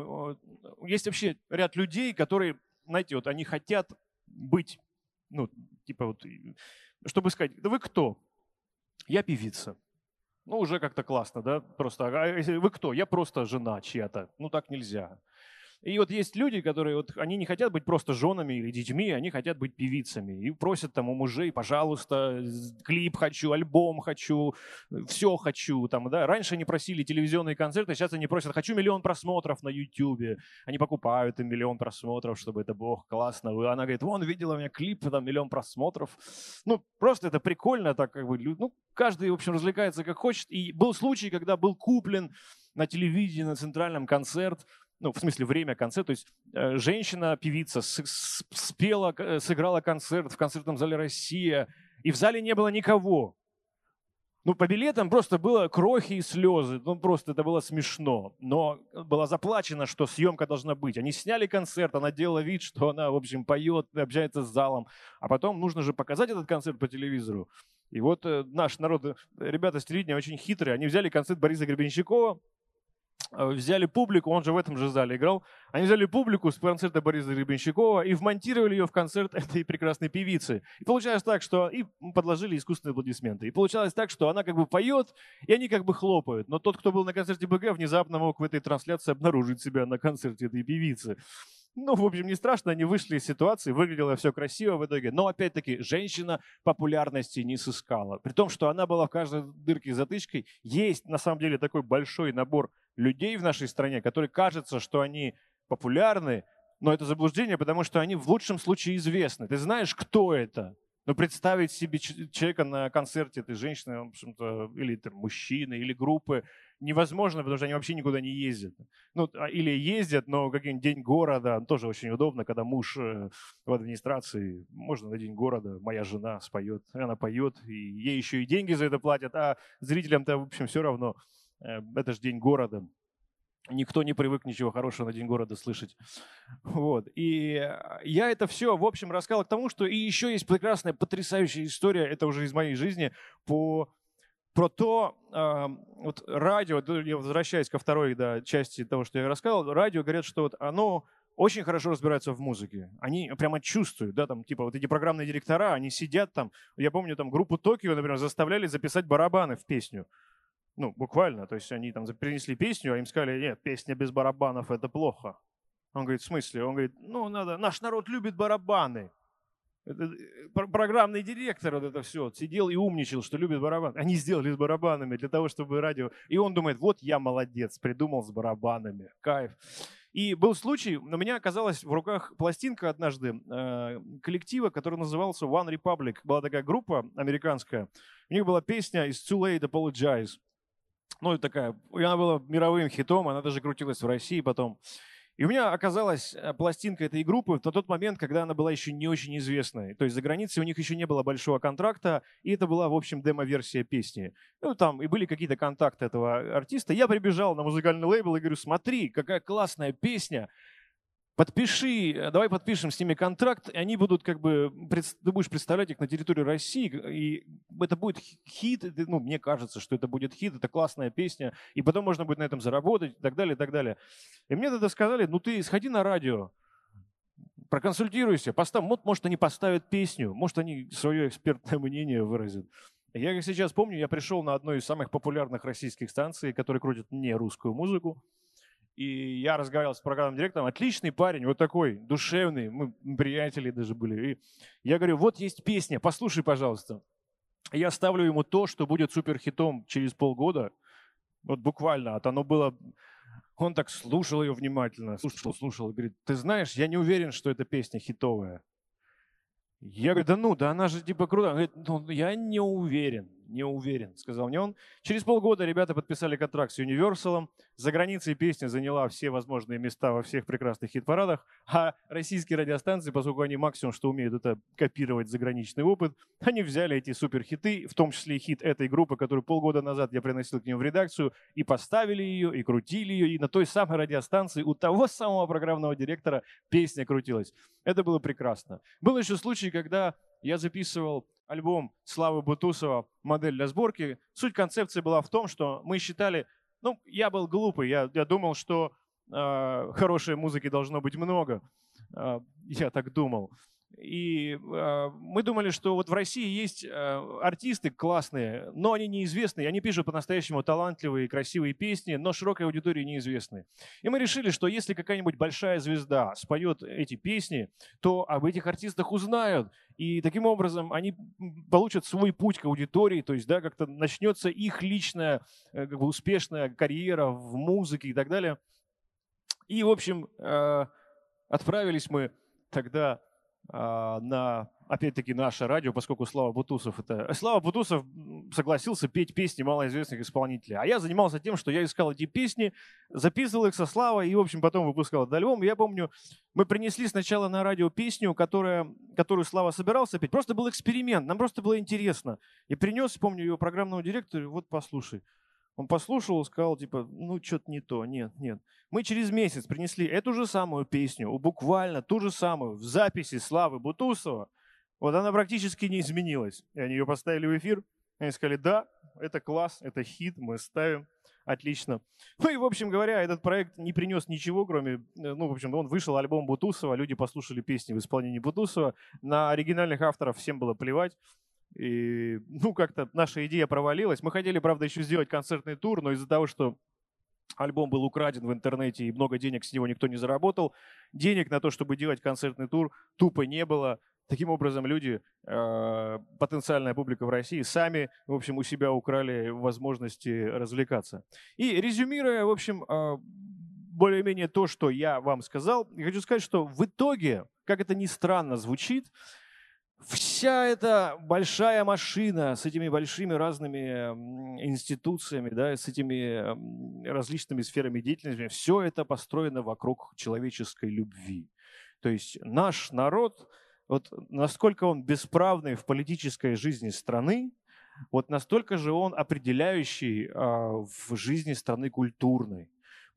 есть вообще ряд людей, которые, знаете, вот они хотят быть, ну, типа вот, чтобы сказать, да вы кто? Я певица. Ну, уже как-то классно, да? Просто, а вы кто? Я просто жена чья-то. Ну, так нельзя. И вот есть люди, которые вот, они не хотят быть просто женами или детьми, они хотят быть певицами. И просят там у мужей, пожалуйста, клип хочу, альбом хочу, все хочу. Там, да. Раньше они просили телевизионные концерты, сейчас они просят, хочу миллион просмотров на YouTube. Они покупают им миллион просмотров, чтобы это, бог, классно. И она говорит, вон, видела у меня клип, там миллион просмотров. Ну, просто это прикольно, так как бы, ну, каждый, в общем, развлекается как хочет. И был случай, когда был куплен на телевидении, на центральном концерт, ну, в смысле, время концерта. То есть э, женщина-певица спела, э, сыграла концерт в концертном зале «Россия», и в зале не было никого. Ну, по билетам просто было крохи и слезы. Ну, просто это было смешно. Но было заплачено, что съемка должна быть. Они сняли концерт, она делала вид, что она, в общем, поет, общается с залом. А потом нужно же показать этот концерт по телевизору. И вот э, наш народ, ребята с телевидения очень хитрые. Они взяли концерт Бориса Гребенщикова, взяли публику, он же в этом же зале играл, они взяли публику с концерта Бориса Гребенщикова и вмонтировали ее в концерт этой прекрасной певицы. И получалось так, что и подложили искусственные аплодисменты. И получалось так, что она как бы поет, и они как бы хлопают. Но тот, кто был на концерте БГ, внезапно мог в этой трансляции обнаружить себя на концерте этой певицы. Ну, в общем, не страшно, они вышли из ситуации, выглядело все красиво в итоге. Но, опять-таки, женщина популярности не сыскала. При том, что она была в каждой дырке затычкой. Есть, на самом деле, такой большой набор людей в нашей стране, которые кажется, что они популярны, но это заблуждение, потому что они в лучшем случае известны. Ты знаешь, кто это? Но представить себе человека на концерте этой женщины, в общем-то, или там, мужчины, или группы, невозможно, потому что они вообще никуда не ездят. Ну, а, или ездят, но какой-нибудь день города, тоже очень удобно, когда муж э, в администрации, можно на день города, моя жена споет, она поет, и ей еще и деньги за это платят, а зрителям-то, в общем, все равно. Э, это же день города. Никто не привык ничего хорошего на День города слышать. Вот. И э, я это все, в общем, рассказал к тому, что и еще есть прекрасная, потрясающая история, это уже из моей жизни, по про то, э, вот радио, я возвращаюсь ко второй да, части того, что я рассказывал, радио говорят, что вот оно очень хорошо разбираются в музыке. Они прямо чувствуют, да, там, типа, вот эти программные директора, они сидят там, я помню, там, группу Токио, например, заставляли записать барабаны в песню. Ну, буквально, то есть они там принесли песню, а им сказали, нет, песня без барабанов — это плохо. Он говорит, в смысле? Он говорит, ну, надо, наш народ любит барабаны. Это, э, программный директор вот это все сидел и умничал, что любит барабаны. Они сделали с барабанами для того, чтобы радио... И он думает, вот я молодец, придумал с барабанами. Кайф. И был случай, у меня оказалась в руках пластинка однажды э, коллектива, который назывался One Republic. Была такая группа американская. У них была песня «It's too late apologize». Ну, такая, она была мировым хитом, она даже крутилась в России потом. И у меня оказалась э, пластинка этой группы в тот момент, когда она была еще не очень известной. То есть за границей у них еще не было большого контракта, и это была, в общем, демо-версия песни. Ну, там и были какие-то контакты этого артиста. Я прибежал на музыкальный лейбл и говорю, смотри, какая классная песня подпиши, э, давай подпишем с ними контракт, и они будут как бы, ты будешь представлять их на территории России, и это будет хит, ну, мне кажется, что это будет хит, это классная песня, и потом можно будет на этом заработать, и так далее, и так далее. И мне тогда сказали, ну, ты сходи на радио, проконсультируйся, постав, может, они поставят песню, может, они свое экспертное мнение выразят. Я как сейчас помню, я пришел на одну из самых популярных российских станций, которые крутят не русскую музыку, и я разговаривал с программным директором, отличный парень, вот такой, душевный, мы приятели даже были. И я говорю, вот есть песня, послушай, пожалуйста. Я ставлю ему то, что будет суперхитом через полгода, вот буквально, а оно было... Он так слушал ее внимательно, слушал, слушал, и говорит, ты знаешь, я не уверен, что эта песня хитовая. Я говорю, да ну, да она же типа круто. Он говорит, ну, я не уверен не уверен, сказал мне он. Через полгода ребята подписали контракт с Universal. За границей песня заняла все возможные места во всех прекрасных хит-парадах. А российские радиостанции, поскольку они максимум, что умеют, это копировать заграничный опыт, они взяли эти суперхиты, в том числе и хит этой группы, которую полгода назад я приносил к ним в редакцию, и поставили ее, и крутили ее, и на той самой радиостанции у того самого программного директора песня крутилась. Это было прекрасно. Был еще случай, когда я записывал альбом Славы Бутусова «Модель для сборки». Суть концепции была в том, что мы считали, ну, я был глупый, я, я думал, что э, хорошей музыки должно быть много. Э, я так думал. И э, мы думали, что вот в России есть э, артисты классные, но они неизвестные. Они пишут по-настоящему талантливые, красивые песни, но широкой аудитории неизвестны. И мы решили, что если какая-нибудь большая звезда споет эти песни, то об этих артистах узнают. И таким образом они получат свой путь к аудитории, то есть да, как-то начнется их личная э, как бы успешная карьера в музыке и так далее. И, в общем, э, отправились мы тогда на, опять-таки, наше радио, поскольку Слава Бутусов это... Слава Бутусов согласился петь песни малоизвестных исполнителей. А я занимался тем, что я искал эти песни, записывал их со Славой и, в общем, потом выпускал этот альбом. Я помню, мы принесли сначала на радио песню, которая, которую Слава собирался петь. Просто был эксперимент, нам просто было интересно. И принес, помню, его программному директору, вот послушай. Он послушал, сказал, типа, ну, что-то не то, нет, нет. Мы через месяц принесли эту же самую песню, буквально ту же самую, в записи Славы Бутусова. Вот она практически не изменилась. И они ее поставили в эфир. Они сказали, да, это класс, это хит, мы ставим. Отлично. Ну и, в общем говоря, этот проект не принес ничего, кроме, э, ну, в общем, он вышел, альбом Бутусова, люди послушали песни в исполнении Бутусова. На оригинальных авторов всем было плевать. И, ну, как-то наша идея провалилась. Мы хотели, правда, еще сделать концертный тур, но из-за того, что альбом был украден в интернете и много денег с него никто не заработал, денег на то, чтобы делать концертный тур, тупо не было. Таким образом, люди, э, потенциальная публика в России, сами, в общем, у себя украли возможности развлекаться. И резюмируя, в общем, э, более-менее то, что я вам сказал, я хочу сказать, что в итоге, как это ни странно звучит, вся эта большая машина с этими большими разными институциями, да, с этими различными сферами деятельности, все это построено вокруг человеческой любви. То есть наш народ, вот насколько он бесправный в политической жизни страны, вот настолько же он определяющий а, в жизни страны культурной.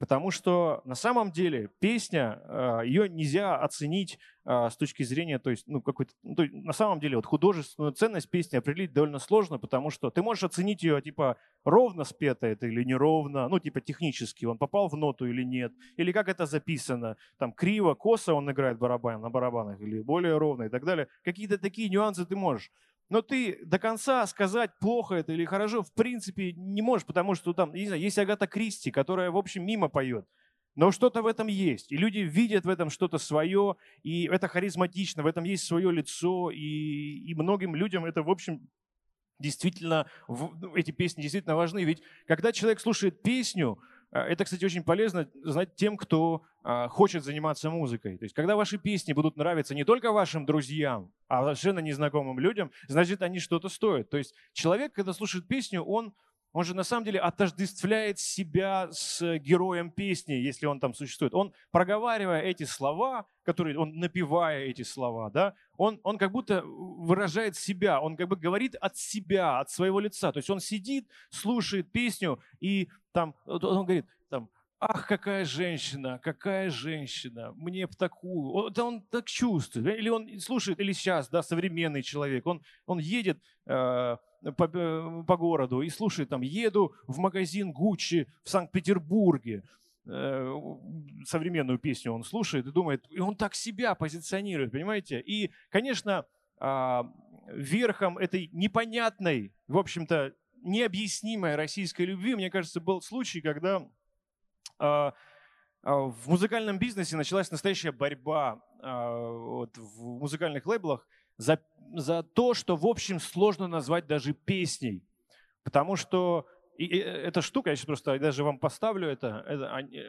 Потому что на самом деле песня, а, ее нельзя оценить а, с точки зрения, то есть, ну, какой-то, ну, то есть, на самом деле, вот художественную ценность песни определить довольно сложно, потому что ты можешь оценить ее, типа, ровно спето это или неровно, ну, типа, технически, он попал в ноту или нет, или как это записано, там, криво, косо он играет барабан, на барабанах, или более ровно и так далее. Какие-то такие нюансы ты можешь. Но ты до конца сказать, плохо это или хорошо, в принципе, не можешь, потому что там, не знаю, есть Агата Кристи, которая, в общем, мимо поет. Но что-то в этом есть. И люди видят в этом что-то свое, и это харизматично, в этом есть свое лицо, и, и многим людям это, в общем, действительно, ну, эти песни действительно важны. Ведь когда человек слушает песню, это, кстати, очень полезно знать тем, кто а, хочет заниматься музыкой. То есть, когда ваши песни будут нравиться не только вашим друзьям, а совершенно незнакомым людям, значит, они что-то стоят. То есть, человек, когда слушает песню, он он же на самом деле отождествляет себя с героем песни, если он там существует. Он, проговаривая эти слова, которые, он напевая эти слова, да, он, он как будто выражает себя, он как бы говорит от себя, от своего лица. То есть он сидит, слушает песню, и там он говорит, там, ах, какая женщина, какая женщина, мне в такую. Это он так чувствует. Или он слушает, или сейчас, да, современный человек, он, он едет э, по, э, по городу и слушает там, еду в магазин Гуччи в Санкт-Петербурге, э, современную песню он слушает и думает, и он так себя позиционирует, понимаете? И, конечно, э, верхом этой непонятной, в общем-то, необъяснимой российской любви, мне кажется, был случай, когда а, а, в музыкальном бизнесе началась настоящая борьба а, в музыкальных лейблах за, за то, что, в общем, сложно назвать даже песней. Потому что и, и, эта штука, я сейчас просто даже вам поставлю это, это они,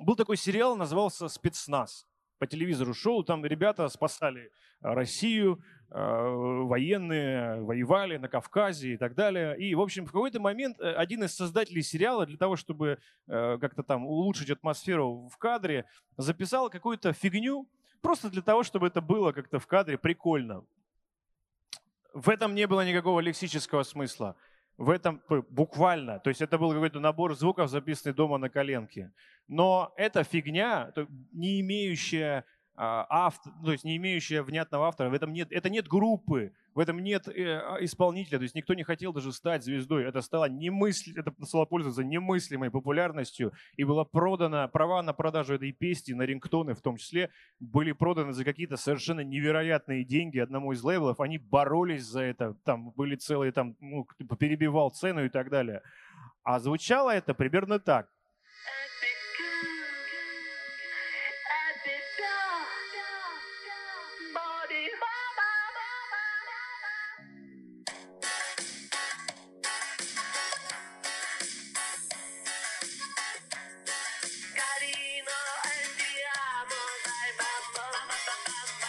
был такой сериал, назывался «Спецназ». По телевизору шоу, там ребята спасали Россию, Э, военные воевали на Кавказе и так далее. И, в общем, в какой-то момент э, один из создателей сериала для того, чтобы э, как-то там улучшить атмосферу в кадре, записал какую-то фигню, просто для того, чтобы это было как-то в кадре прикольно. В этом не было никакого лексического смысла. В этом буквально. То есть это был какой-то набор звуков, записанный дома на коленке. Но эта фигня, не имеющая автор, то есть не имеющая внятного автора, в этом нет, это нет группы, в этом нет э, а, исполнителя, то есть никто не хотел даже стать звездой. Это стало немысль, это стало пользоваться немыслимой популярностью и было продано, права на продажу этой песни, на рингтоны в том числе, были проданы за какие-то совершенно невероятные деньги одному из лейблов. Они боролись за это, там были целые, там, ну, перебивал цену и так далее. А звучало это примерно так.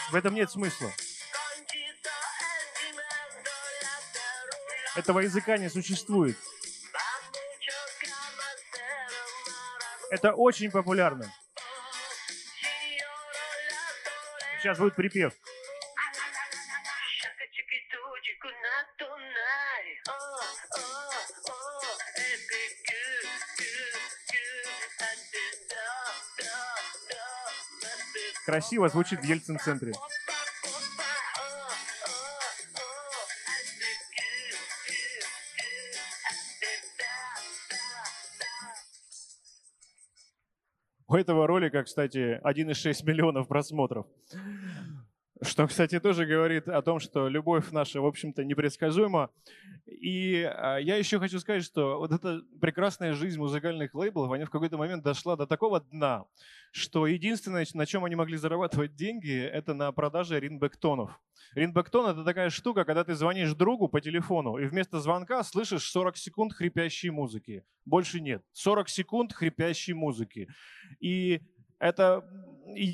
В этом нет смысла. Этого языка не существует. Это очень популярно. Сейчас будет припев. Красиво звучит в Ельцин-центре. У этого ролика, кстати, 1,6 миллионов просмотров. Что, кстати, тоже говорит о том, что любовь наша, в общем-то, непредсказуема. И а, я еще хочу сказать, что вот эта прекрасная жизнь музыкальных лейблов, она в какой-то момент дошла до такого дна, что единственное, на чем они могли зарабатывать деньги, это на продаже ринбэктонов. Ринбэктон — это такая штука, когда ты звонишь другу по телефону, и вместо звонка слышишь 40 секунд хрипящей музыки. Больше нет. 40 секунд хрипящей музыки. И это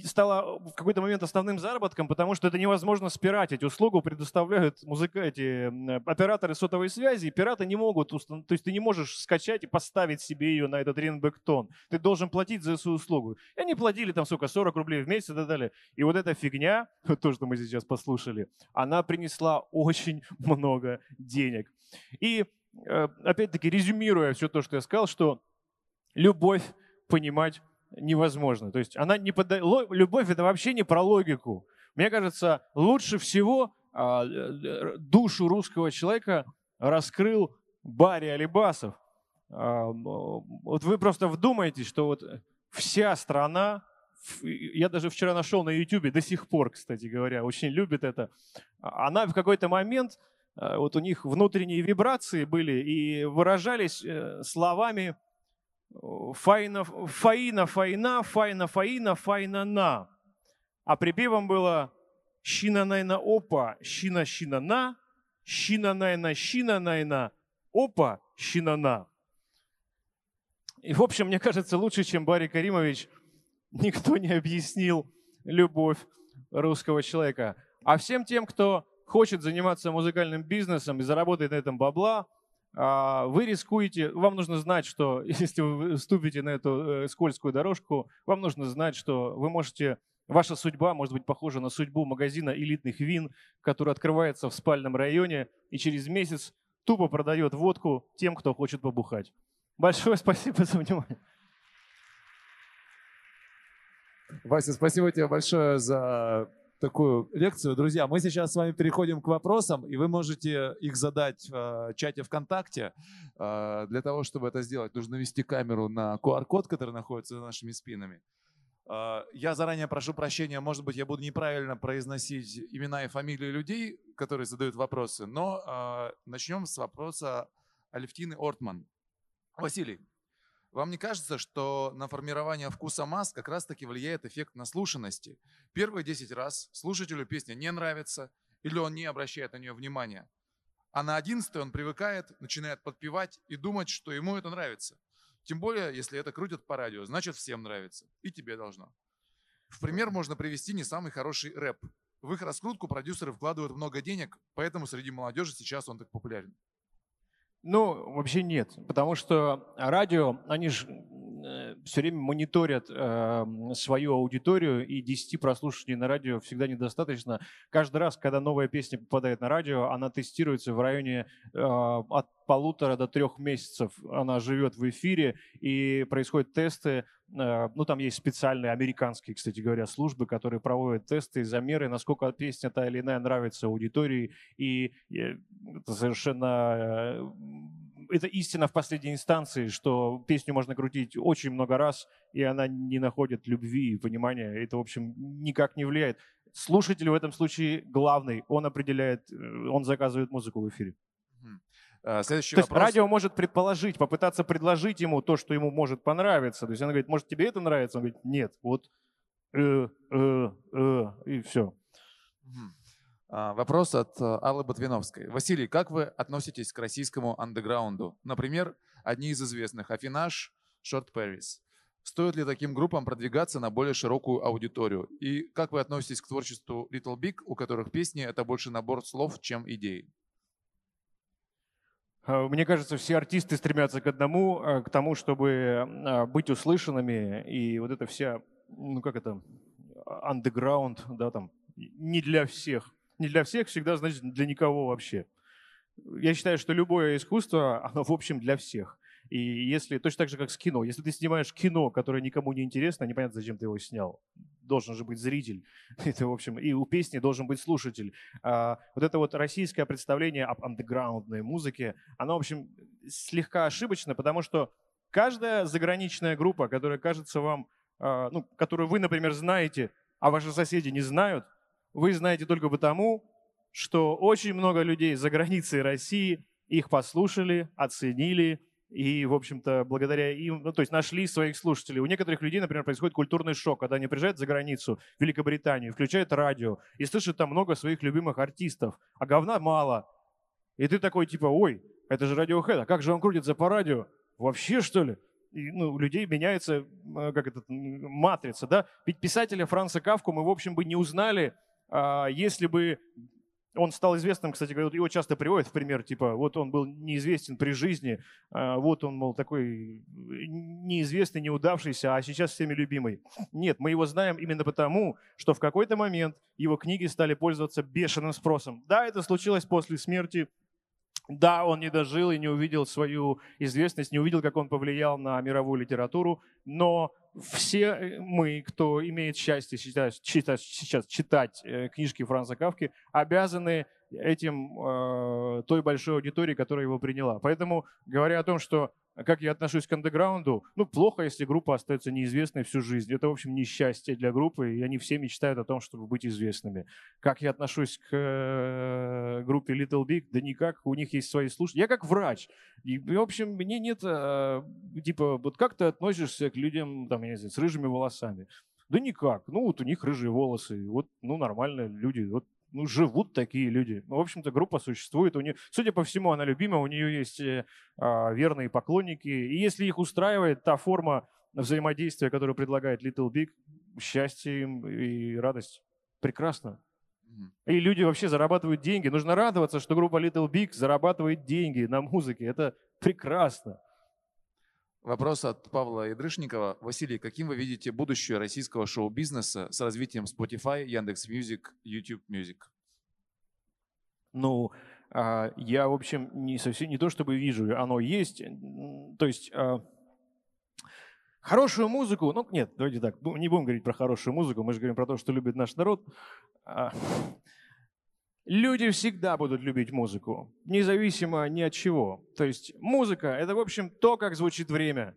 стало в какой-то момент основным заработком, потому что это невозможно спиратить. Услугу предоставляют музыка, эти операторы сотовой связи, и пираты не могут, то есть ты не можешь скачать и поставить себе ее на этот ринбэктон. Ты должен платить за эту услугу. И они платили там, сука, 40 рублей в месяц и так далее. И вот эта фигня, то, что мы сейчас послушали, она принесла очень много денег. И э, опять-таки резюмируя все то, что я сказал, что любовь понимать невозможно. То есть она не подда... любовь это вообще не про логику. Мне кажется, лучше всего а, душу русского человека раскрыл Барри Алибасов. Вот вы просто вдумайтесь, что вот вся страна, я даже вчера нашел на YouTube, до сих пор, кстати говоря, очень любит это. Она в какой-то момент, вот у них внутренние вибрации были и выражались э, словами файна, фаина, файна, файна, фаина, файна, на. А припевом было щина найна опа, щина щина на, щина найна щина найна, опа, щина на. И, в общем, мне кажется, лучше, чем Барри Каримович, никто не объяснил любовь русского человека. А всем тем, кто хочет заниматься музыкальным бизнесом и заработать на этом бабла, вы рискуете, вам нужно знать, что если вы вступите на эту э, скользкую дорожку, вам нужно знать, что вы можете, ваша судьба может быть похожа на судьбу магазина элитных вин, который открывается в спальном районе и через месяц тупо продает водку тем, кто хочет побухать. Большое спасибо за внимание. Вася, спасибо тебе большое за такую лекцию. Друзья, мы сейчас с вами переходим к вопросам, и вы можете их задать в э, чате ВКонтакте. Э, для того, чтобы это сделать, нужно вести камеру на QR-код, который находится за нашими спинами. Э, я заранее прошу прощения, может быть, я буду неправильно произносить имена и фамилии людей, которые задают вопросы, но начнем с вопроса Алевтины Ортман. Василий, вам не кажется, что на формирование вкуса масс как раз-таки влияет эффект наслушанности? Первые 10 раз слушателю песня не нравится или он не обращает на нее внимания. А на 11 он привыкает, начинает подпевать и думать, что ему это нравится. Тем более, если это крутят по радио, значит всем нравится. И тебе должно. В пример можно привести не самый хороший рэп. В их раскрутку продюсеры вкладывают много денег, поэтому среди молодежи сейчас он так популярен. Ну, вообще нет, потому что радио, они же все время мониторят э, свою аудиторию, и 10 прослушиваний на радио всегда недостаточно. Каждый раз, когда новая песня попадает на радио, она тестируется в районе э, от полутора до трех месяцев. Она живет в эфире, и происходят тесты Э, ну, там есть специальные американские, кстати говоря, службы, которые проводят тесты, замеры, насколько песня та или иная нравится аудитории, и это совершенно э, это истина в последней инстанции, что песню можно крутить очень много раз, и она не находит любви и понимания. Это, в общем, никак не влияет. Слушатель в этом случае главный, он определяет, э, он заказывает музыку в эфире. Э, следующий то вопрос. есть радио может предположить, попытаться предложить ему то, что ему может понравиться. То есть она говорит, может тебе это нравится? Он говорит, нет, вот э, э, э, и все. А, вопрос от э, Аллы Ботвиновской. Василий, как вы относитесь к российскому андеграунду? Например, одни из известных Афинаж, Short Paris. Стоит ли таким группам продвигаться на более широкую аудиторию? И как вы относитесь к творчеству Little Big, у которых песни — это больше набор слов, чем идеи? Э, мне кажется, все артисты стремятся к одному, э, к тому, чтобы быть услышанными. И вот это вся, ну как это, underground, да, там, не для всех. Не для всех всегда значит для никого вообще. Я считаю, что любое искусство, оно в общем для всех. И если, точно так же, как с кино, если ты снимаешь кино, которое никому не интересно, непонятно, зачем ты его снял. Должен же быть зритель. Это, в общем, и у песни должен быть слушатель. А, вот это вот российское представление об андеграундной музыке, оно, в общем, слегка ошибочно, потому что каждая заграничная группа, которая кажется вам, а, ну, которую вы, например, знаете, а ваши соседи не знают, вы знаете только потому, что очень много людей за границей России их послушали, оценили, и, в общем-то, благодаря им, ну, то есть нашли своих слушателей. У некоторых людей, например, происходит культурный шок, когда они приезжают за границу, в Великобританию, включают радио и слышат там много своих любимых артистов, а говна мало. И ты такой, типа, ой, это же Radiohead, а как же он крутится по радио? Вообще, что ли? И, ну, у людей меняется, э, как это, матрица, да? Ведь писателя Франца Кавку мы, в общем, бы не узнали, если бы он стал известным, кстати говоря, его часто приводят в пример, типа, вот он был неизвестен при жизни, а вот он, мол, такой неизвестный, неудавшийся, а сейчас всеми любимый. Нет, мы его знаем именно потому, что в какой-то момент его книги стали пользоваться бешеным спросом. Да, это случилось после смерти Да, он не дожил и не увидел свою известность, не увидел, как он повлиял на мировую литературу, но все э, мы, кто имеет счастье сейчас читать, сейчас читать э, книжки Франца Кавки, обязаны этим э, той большой аудитории, которая его приняла. Поэтому, говоря о том, что как я отношусь к андеграунду, ну, плохо, если группа остается неизвестной всю жизнь. Это, в общем, несчастье для группы, и они все мечтают о том, чтобы быть известными. Как я отношусь к э, группе Little Big? Да никак, у них есть свои слушатели. Я как врач. И, в общем, мне нет, э, типа, вот как ты относишься к людям, там, я не знаю, с рыжими волосами? Да никак. Ну, вот у них рыжие волосы. Вот, ну, нормальные люди. Вот ну, живут такие люди. Ну, в общем-то, группа существует. У нее, судя по всему, она любима, у нее есть э, а, верные поклонники. И если их устраивает та форма взаимодействия, которую предлагает Little Big, счастье им и радость. Прекрасно. И люди вообще зарабатывают деньги. Нужно радоваться, что группа Little Big зарабатывает деньги на музыке. Это прекрасно. Вопрос от Павла Ядрышникова. Василий, каким вы видите будущее российского шоу-бизнеса с развитием Spotify, Яндекс Music, YouTube Music? Ну, а, я, в общем, не совсем не то чтобы вижу, оно есть. То есть а, хорошую музыку, ну нет, давайте так, не будем говорить про хорошую музыку, мы же говорим про то, что любит наш народ. Люди всегда будут любить музыку, независимо ни от чего. То есть музыка — это, в общем, то, как звучит время.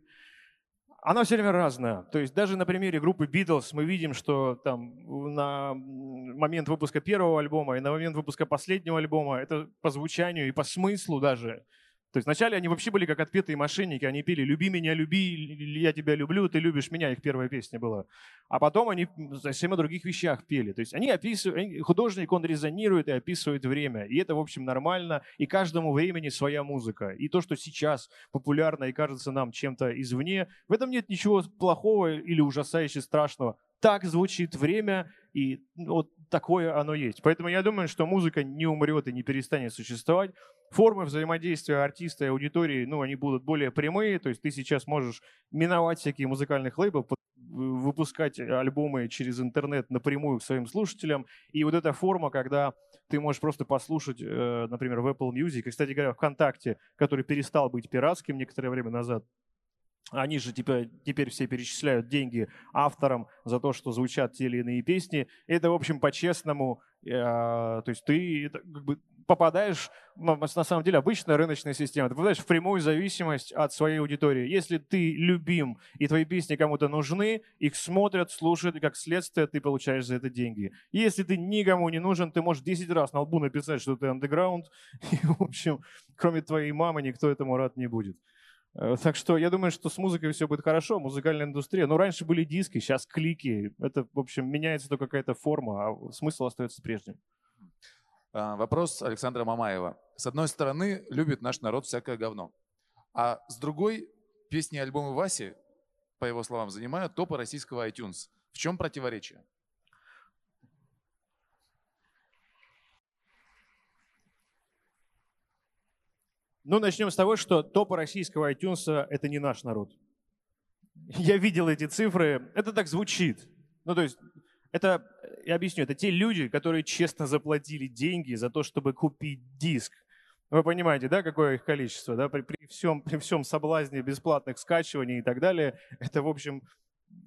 Она все время разная. То есть даже на примере группы Beatles мы видим, что там на момент выпуска первого альбома и на момент выпуска последнего альбома это по звучанию и по смыслу даже то есть вначале они вообще были как отпетые мошенники, они пели «люби меня, люби, я тебя люблю, ты любишь меня», их первая песня была. А потом они совсем о других вещах пели. То есть они описывают, художник, он резонирует и описывает время. И это, в общем, нормально. И каждому времени своя музыка. И то, что сейчас популярно и кажется нам чем-то извне, в этом нет ничего плохого или ужасающе страшного. Так звучит время, и вот такое оно есть. Поэтому я думаю, что музыка не умрет и не перестанет существовать. Формы взаимодействия артиста и аудитории, ну, они будут более прямые, то есть ты сейчас можешь миновать всякие музыкальных лейбл, выпускать альбомы через интернет напрямую к своим слушателям, и вот эта форма, когда ты можешь просто послушать, э, например, в Apple Music, и, кстати говоря, ВКонтакте, который перестал быть пиратским некоторое время назад, они же теперь, теперь все перечисляют деньги авторам за то, что звучат те или иные песни. Это, в общем, по-честному. Э, то есть ты как бы попадаешь, на самом деле, обычная рыночная система, ты попадаешь в прямую зависимость от своей аудитории. Если ты любим и твои песни кому-то нужны, их смотрят, слушают, и как следствие ты получаешь за это деньги. Если ты никому не нужен, ты можешь 10 раз на лбу написать, что ты андеграунд, и, в общем, кроме твоей мамы, никто этому рад не будет. Э, так что я думаю, что с музыкой все будет хорошо, музыкальная индустрия. Но раньше были диски, сейчас клики. Это, в общем, меняется только какая-то форма, а смысл остается прежним. А, вопрос Александра Мамаева. С одной стороны, любит наш народ всякое говно. А с другой, песни и альбомы Васи, по его словам, занимают топы российского iTunes. В чем противоречие? Ну, начнем с того, что топы российского iTunes – это не наш народ. Я видел эти цифры, это так звучит. Ну, то есть это, я объясню, это те люди, которые честно заплатили деньги за то, чтобы купить диск. Вы понимаете, да, какое их количество, да, при, при, всем, при всем соблазне бесплатных скачиваний и так далее, это, в общем,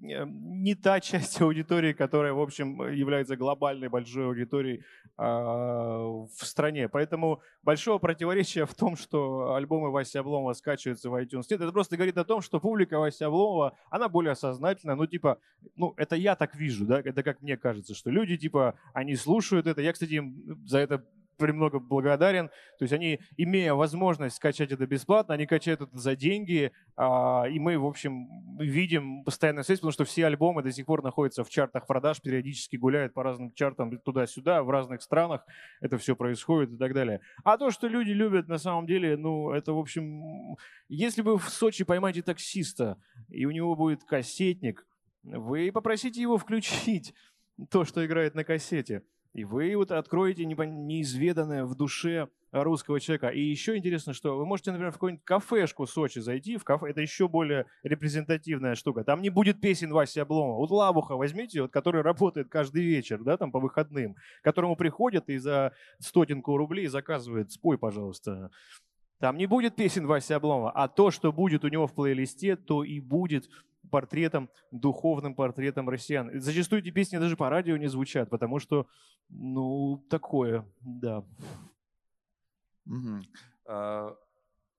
не та часть аудитории, которая, в общем, является глобальной большой аудиторией э, в стране. Поэтому большого противоречия в том, что альбомы Васи Обломова скачиваются в iTunes. Нет, это просто говорит о том, что публика Васи Обломова, она более сознательна. Ну, типа, ну, это я так вижу, да, это как мне кажется, что люди, типа, они слушают это. Я, кстати, им за это премного благодарен. То есть они, имея возможность скачать это бесплатно, они качают это за деньги, а, и мы, в общем, видим постоянную связь, потому что все альбомы до сих пор находятся в чартах продаж, периодически гуляют по разным чартам туда-сюда, в разных странах это все происходит и так далее. А то, что люди любят, на самом деле, ну, это, в общем, если вы в Сочи поймаете таксиста, и у него будет кассетник, вы попросите его включить то, что играет на кассете. И вы вот откроете неизведанное в душе русского человека. И еще интересно, что вы можете, например, в какую-нибудь кафешку в Сочи зайти, в кафе, это еще более репрезентативная штука. Там не будет песен Васи Обломова. Вот Лабуха возьмите, вот, который работает каждый вечер, да, там по выходным, к которому приходят и за стотинку рублей заказывает, спой, пожалуйста. Там не будет песен Васи Обломова, а то, что будет у него в плейлисте, то и будет портретом, духовным портретом россиян. Зачастую эти песни даже по радио не звучат, потому что, ну, такое, да. Угу.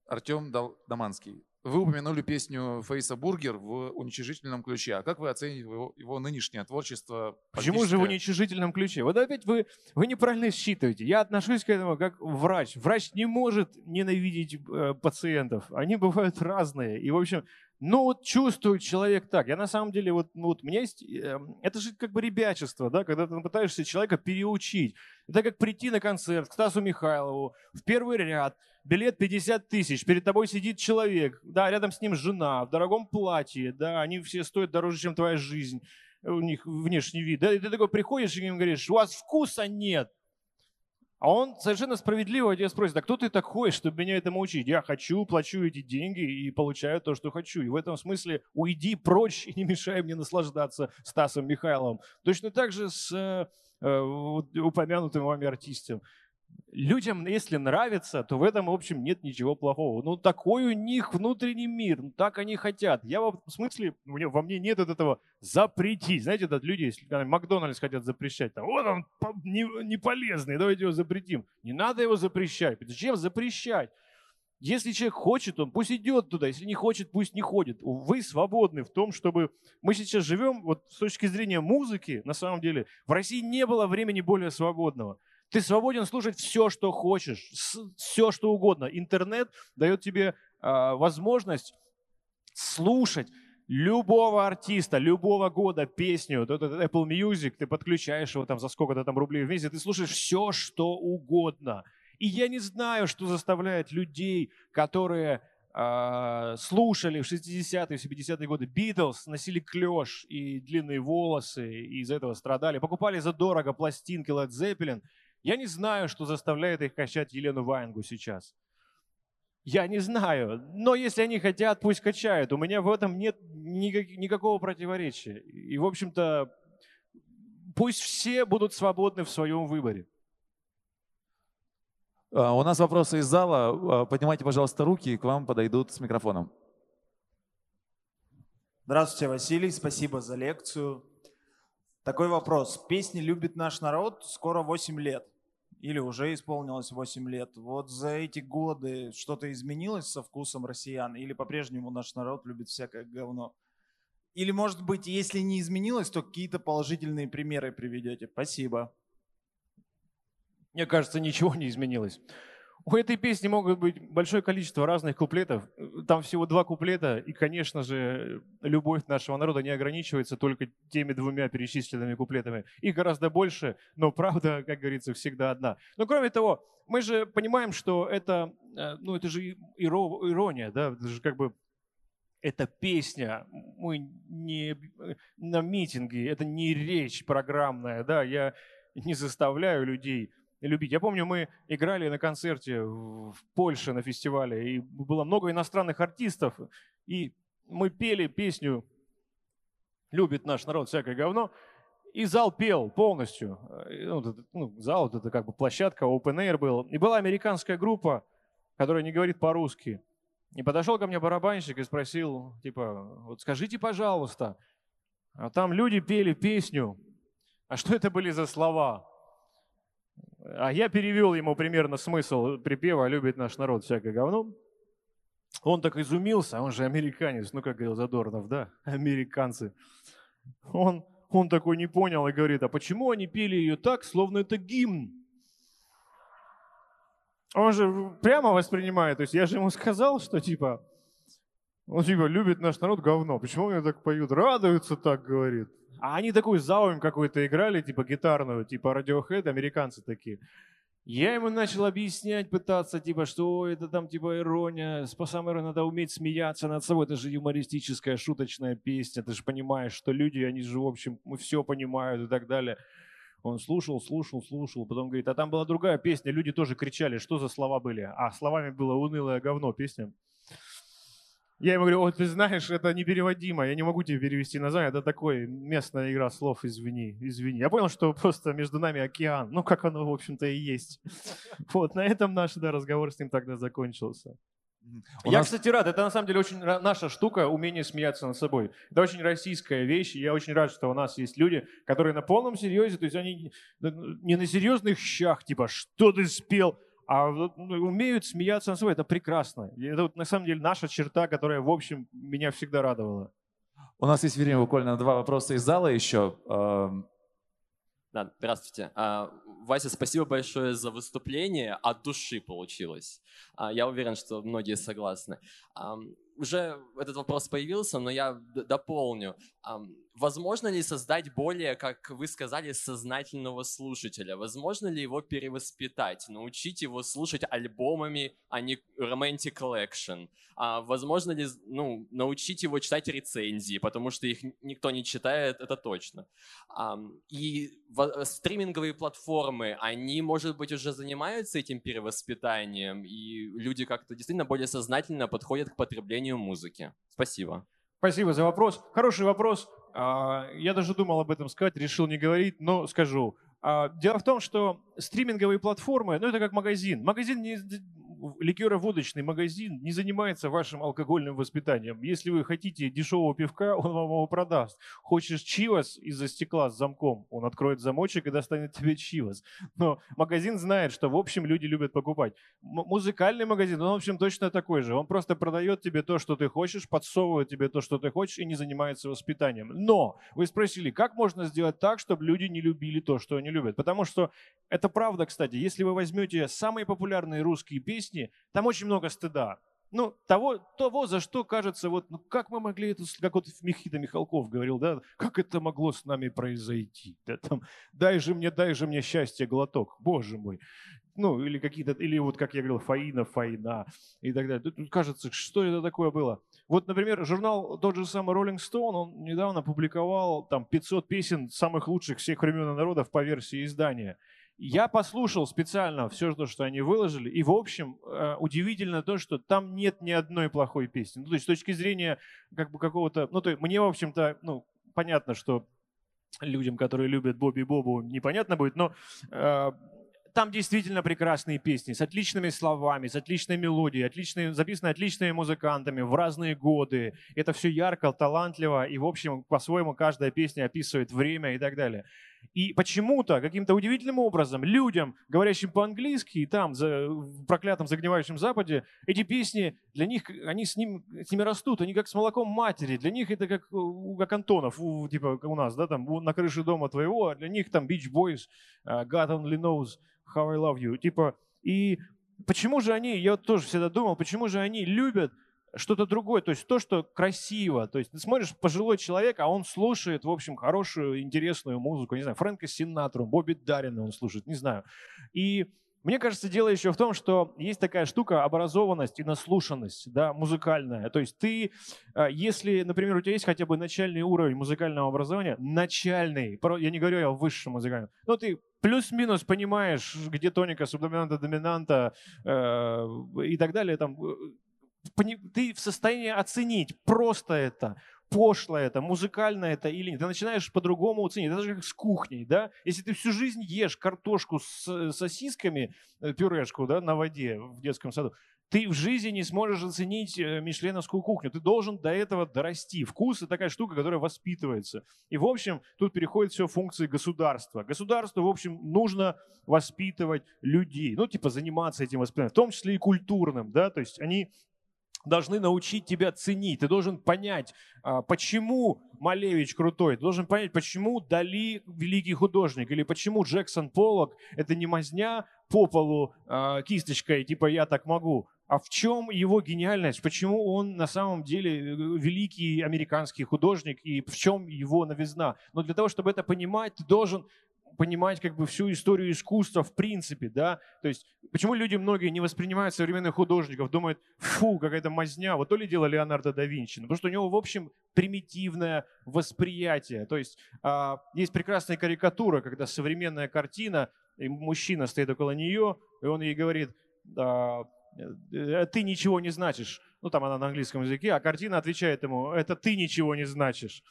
Артем Даманский. Вы упомянули песню Фейса Бургер в уничижительном ключе. А как вы оцените его, его нынешнее творчество? Почему же в уничижительном ключе? Вот опять вы, вы неправильно считываете. Я отношусь к этому как врач. Врач не может ненавидеть э, пациентов. Они бывают разные. И, в общем, ну вот чувствует человек так. Я на самом деле, вот, ну, вот меня есть, э, это же как бы ребячество, да, когда ты пытаешься человека переучить. Это как прийти на концерт к Стасу Михайлову в первый ряд – билет 50 тысяч, перед тобой сидит человек, да, рядом с ним жена, в дорогом платье, да, они все стоят дороже, чем твоя жизнь, у них внешний вид, да, и ты такой приходишь и им говоришь, у вас вкуса нет, а он совершенно справедливо тебя спросит, а кто ты такой, чтобы меня этому учить? Я хочу, плачу эти деньги и получаю то, что хочу. И в этом смысле уйди прочь и не мешай мне наслаждаться Стасом Михайловым. Точно так же с э, э упомянутым вами артистом людям, если нравится, то в этом, в общем, нет ничего плохого. Ну, такой у них внутренний мир, ну, так они хотят. Я в смысле, во мне нет от этого запретить. Знаете, это люди, если Макдональдс хотят запрещать, там, вот он не, не полезный, давайте его запретим. Не надо его запрещать. Зачем запрещать? Если человек хочет, он пусть идет туда. Если не хочет, пусть не ходит. Вы свободны в том, чтобы... Мы сейчас живем, вот с точки зрения музыки, на самом деле, в России не было времени более свободного. Ты свободен слушать все, что хочешь, все, что угодно. Интернет дает тебе э, возможность слушать любого артиста, любого года песню, Apple Music, ты подключаешь его там за сколько-то там рублей в месяц, ты слушаешь все, что угодно. И я не знаю, что заставляет людей, которые э, слушали в 60-е, 70-е годы Битлз, носили клеш и длинные волосы, и из-за этого страдали, покупали задорого пластинки Led Zeppelin – я не знаю, что заставляет их качать Елену Ваенгу сейчас. Я не знаю. Но если они хотят, пусть качают. У меня в этом нет никак, никакого противоречия. И, в общем-то, пусть все будут свободны в своем выборе. А, у нас вопросы из зала. А, поднимайте, пожалуйста, руки, и к вам подойдут с микрофоном. Здравствуйте, Василий. Спасибо за лекцию. Такой вопрос. Песни любит наш народ скоро 8 лет. Или уже исполнилось 8 лет. Вот за эти годы что-то изменилось со вкусом россиян? Или по-прежнему наш народ любит всякое говно? Или, может быть, если не изменилось, то какие-то положительные примеры приведете? Спасибо. Мне кажется, ничего не изменилось. У этой песни могут быть большое количество разных куплетов. Там всего два куплета, и, конечно же, любовь нашего народа не ограничивается только теми двумя перечисленными куплетами. Их гораздо больше, но правда, как говорится, всегда одна. Но кроме того, мы же понимаем, что это, э, ну, это же ирония, да, это же как бы это песня, мы не на митинге, это не речь программная, да, я не заставляю людей любить. Я помню, мы играли на концерте в Польше на фестивале, и было много иностранных артистов, и мы пели песню «Любит наш народ всякое говно», и зал пел полностью. Ну, зал — это как бы площадка, open air был. И была американская группа, которая не говорит по-русски. И подошел ко мне барабанщик и спросил, типа, вот скажите, пожалуйста, а там люди пели песню, а что это были за слова? А я перевел ему примерно смысл припева «Любит наш народ всякое говно». Он так изумился, он же американец, ну как говорил Задорнов, да, американцы. Он, он такой не понял и говорит, а почему они пели ее так, словно это гимн? Он же прямо воспринимает, то есть я же ему сказал, что типа, он типа любит наш народ говно, почему они так поют, радуются так, говорит. А они такую заум какую-то играли, типа гитарную, типа Radiohead, американцы такие. Я ему начал объяснять, пытаться, типа, что это там, типа, ирония. По самой надо уметь смеяться над собой. Это же юмористическая, шуточная песня. Ты же понимаешь, что люди, они же, в общем, все понимают и так далее. Он слушал, слушал, слушал, потом говорит, а там была другая песня, люди тоже кричали, что за слова были? А словами было унылое говно песня. Я ему говорю, вот ты знаешь, это непереводимо, я не могу тебе перевести название, это такой местная игра слов, извини, извини. Я понял, что просто между нами океан, ну как оно, в общем-то, и есть. Вот, на этом наш да, разговор с ним тогда закончился. У я, нас- кстати, рад. Это на самом деле очень наша штука, умение смеяться над собой. Это очень российская вещь. и Я очень рад, что у нас есть люди, которые на полном серьезе, то есть они не на серьезных щах, типа, что ты спел, а ну, умеют смеяться над собой. Это прекрасно. И это вот на самом деле наша черта, которая, в общем, меня всегда радовала. У нас есть время буквально на два вопроса из зала еще. Эм, Да, здравствуйте. А, Вася, спасибо большое за выступление. От души получилось. А, Я уверен, что многие согласны. Уже этот вопрос появился, но я дополню. Возможно ли создать более, как вы сказали, сознательного слушателя? Возможно ли его перевоспитать, научить его слушать альбомами, а не Romantic Collection? А возможно ли ну, научить его читать рецензии, потому что их никто не читает, это точно. И стриминговые платформы, они, может быть, уже занимаются этим перевоспитанием, и люди как-то действительно более сознательно подходят к потреблению музыки. Спасибо. Спасибо за вопрос. Хороший вопрос. А, Я даже думал об этом сказать, решил не говорить, но скажу. А, Дело в том, что стриминговые платформы, ну это как магазин. Магазин не ликероводочный магазин не занимается вашим алкогольным воспитанием. Если вы хотите дешевого пивка, он вам его продаст. Хочешь чивас из-за стекла с замком, он откроет замочек и достанет тебе чивас. Но магазин знает, что в общем люди любят покупать. М- музыкальный магазин, он в общем точно такой же. Он просто продает тебе то, что ты хочешь, подсовывает тебе то, что ты хочешь и не занимается воспитанием. Но вы спросили, как можно сделать так, чтобы люди не любили то, что они любят? Потому что это правда, кстати. Если вы возьмете самые популярные русские песни, там очень много стыда. Ну, того, того, за что кажется, вот, ну, как мы могли это, как вот Михита Михалков говорил, да, как это могло с нами произойти? Да, там, дай же мне, дай же мне счастье глоток, боже мой. Ну, или какие-то, или вот, как я говорил, Фаина, Фаина и так далее. Тут кажется, что это такое было? Вот, например, журнал тот же самый Rolling Stone, он недавно публиковал там 500 песен самых лучших всех времен и народов по версии издания. Я послушал специально все, то, что они выложили, и, в общем, э, удивительно то, что там нет ни одной плохой песни. Ну, то есть с точки зрения как бы какого-то... Ну, то есть мне, в общем-то, ну, понятно, что людям, которые любят Бобби Бобу, непонятно будет, но э, там действительно прекрасные песни с отличными словами, с отличной мелодией, отличные, записаны отличными музыкантами в разные годы. Это все ярко, талантливо, и, в общем, по-своему каждая песня описывает время и так далее. И почему-то, каким-то удивительным образом, людям, говорящим по-английски, и там, за, в проклятом загнивающем Западе, эти песни, для них, они с, ним, с ними растут, они как с молоком матери. Для них это как, как Антонов, у- типа у нас, да, там, на крыше дома твоего, а для них там Beach Boys, uh, God Only Knows How I Love You. Типа, и почему же они, я тоже всегда думал, почему же они любят что-то другое, то есть то, что красиво. То есть ты смотришь, пожилой человек, а он слушает, в общем, хорошую, интересную музыку. Не знаю, Фрэнка Синатру, Бобби Даррина он слушает, не знаю. И мне кажется, дело еще в том, что есть такая штука образованность и наслушанность, да, музыкальная. То есть ты, э, если, например, у тебя есть хотя бы начальный уровень музыкального образования, начальный, я не говорю о высшем музыкальном, но ты плюс-минус понимаешь, где тоника, субдоминанта, доминанта э, и так далее, там, э, ты в состоянии оценить, просто это, пошло это, музыкально это или нет. Ты начинаешь по-другому оценить. Это даже как с кухней, да? Если ты всю жизнь ешь картошку с э, сосисками, э, пюрешку, да, на воде в детском саду, ты в жизни не сможешь оценить э, мишленовскую кухню. Ты должен до этого дорасти. Вкус – это такая штука, которая воспитывается. И, в общем, тут переходит все функции государства. Государству, в общем, нужно воспитывать людей. Ну, типа заниматься этим воспитанием, в том числе и культурным, да, то есть они должны научить тебя ценить. Ты должен понять, а, почему Малевич крутой. Ты должен понять, почему Дали великий художник. Или почему Джексон Поллок – это не мазня по полу а, кисточкой, типа «я так могу». А в чем его гениальность? Почему он на самом деле э, великий американский художник и в чем его новизна? Но для того, чтобы это понимать, ты должен понимать как бы всю историю искусства в принципе, да, то есть почему люди многие не воспринимают современных художников, думают, фу, какая-то мазня, вот то ли дело Леонардо да Винчи, ну, потому что у него, в общем, примитивное восприятие, то есть а, есть прекрасная карикатура, когда современная картина, и мужчина стоит около нее, и он ей говорит, а, «Э, ты ничего не значишь, ну там она на английском языке, а картина отвечает ему, это ты ничего не значишь.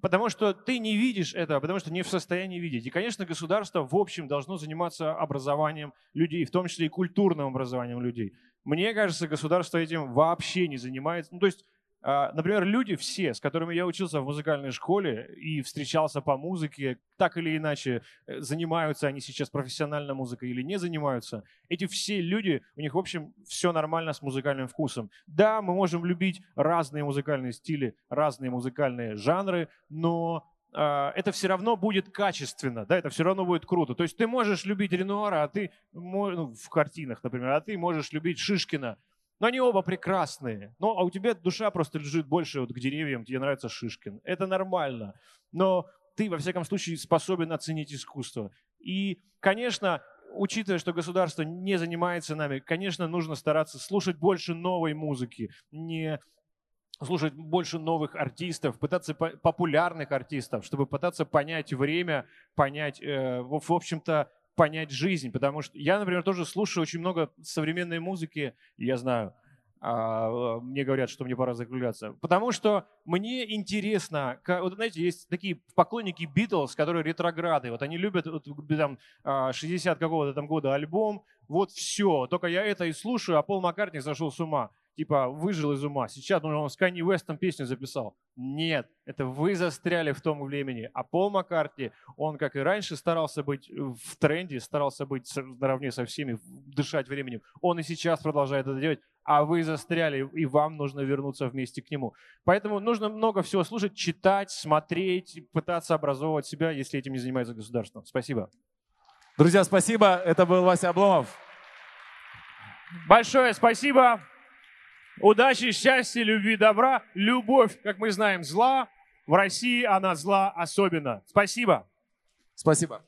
Потому что ты не видишь этого, потому что не в состоянии видеть. И, конечно, государство в общем должно заниматься образованием людей, в том числе и культурным образованием людей. Мне кажется, государство этим вообще не занимается. Ну, то есть например, люди все, с которыми я учился в музыкальной школе и встречался по музыке, так или иначе, э, занимаются они сейчас профессионально музыкой или не занимаются, эти все люди, у них, в общем, все нормально с музыкальным вкусом. Да, мы можем любить разные музыкальные стили, разные музыкальные жанры, но а, это все равно будет качественно, да, это все равно будет круто. То есть ты можешь любить Ренуара, а ты, ну, в картинах, например, а ты можешь любить Шишкина, но они оба прекрасные. Ну, а у тебя душа просто лежит больше вот к деревьям, тебе нравится Шишкин. Это нормально. Но ты, во всяком случае, способен оценить искусство. И, конечно, учитывая, что государство не занимается нами, конечно, нужно стараться слушать больше новой музыки, не слушать больше новых артистов, пытаться популярных артистов, чтобы пытаться понять время, понять, э, в общем-то, понять жизнь, потому что я, например, тоже слушаю очень много современной музыки, я знаю, а, мне говорят, что мне пора закругляться, потому что мне интересно, вот знаете, есть такие поклонники Битлз, которые ретрограды, вот они любят вот, там 60 а, какого-то там года альбом, вот все, только я это и слушаю, а Пол Маккартни зашел с ума типа выжил из ума. Сейчас ну, он с Канни Уэстом песню записал. Нет, это вы застряли в том времени. А Пол Маккартни, он, как и раньше, старался быть в тренде, старался быть наравне со всеми, дышать временем. Он и сейчас продолжает это делать, а вы застряли, и вам нужно вернуться вместе к нему. Поэтому нужно много всего слушать, читать, смотреть, пытаться образовывать себя, если этим не занимается государство. Спасибо. Друзья, спасибо. Это был Вася Обломов. Большое спасибо. Удачи, счастья, любви, добра. Любовь, как мы знаем, зла. В России она зла особенно. Спасибо. Спасибо.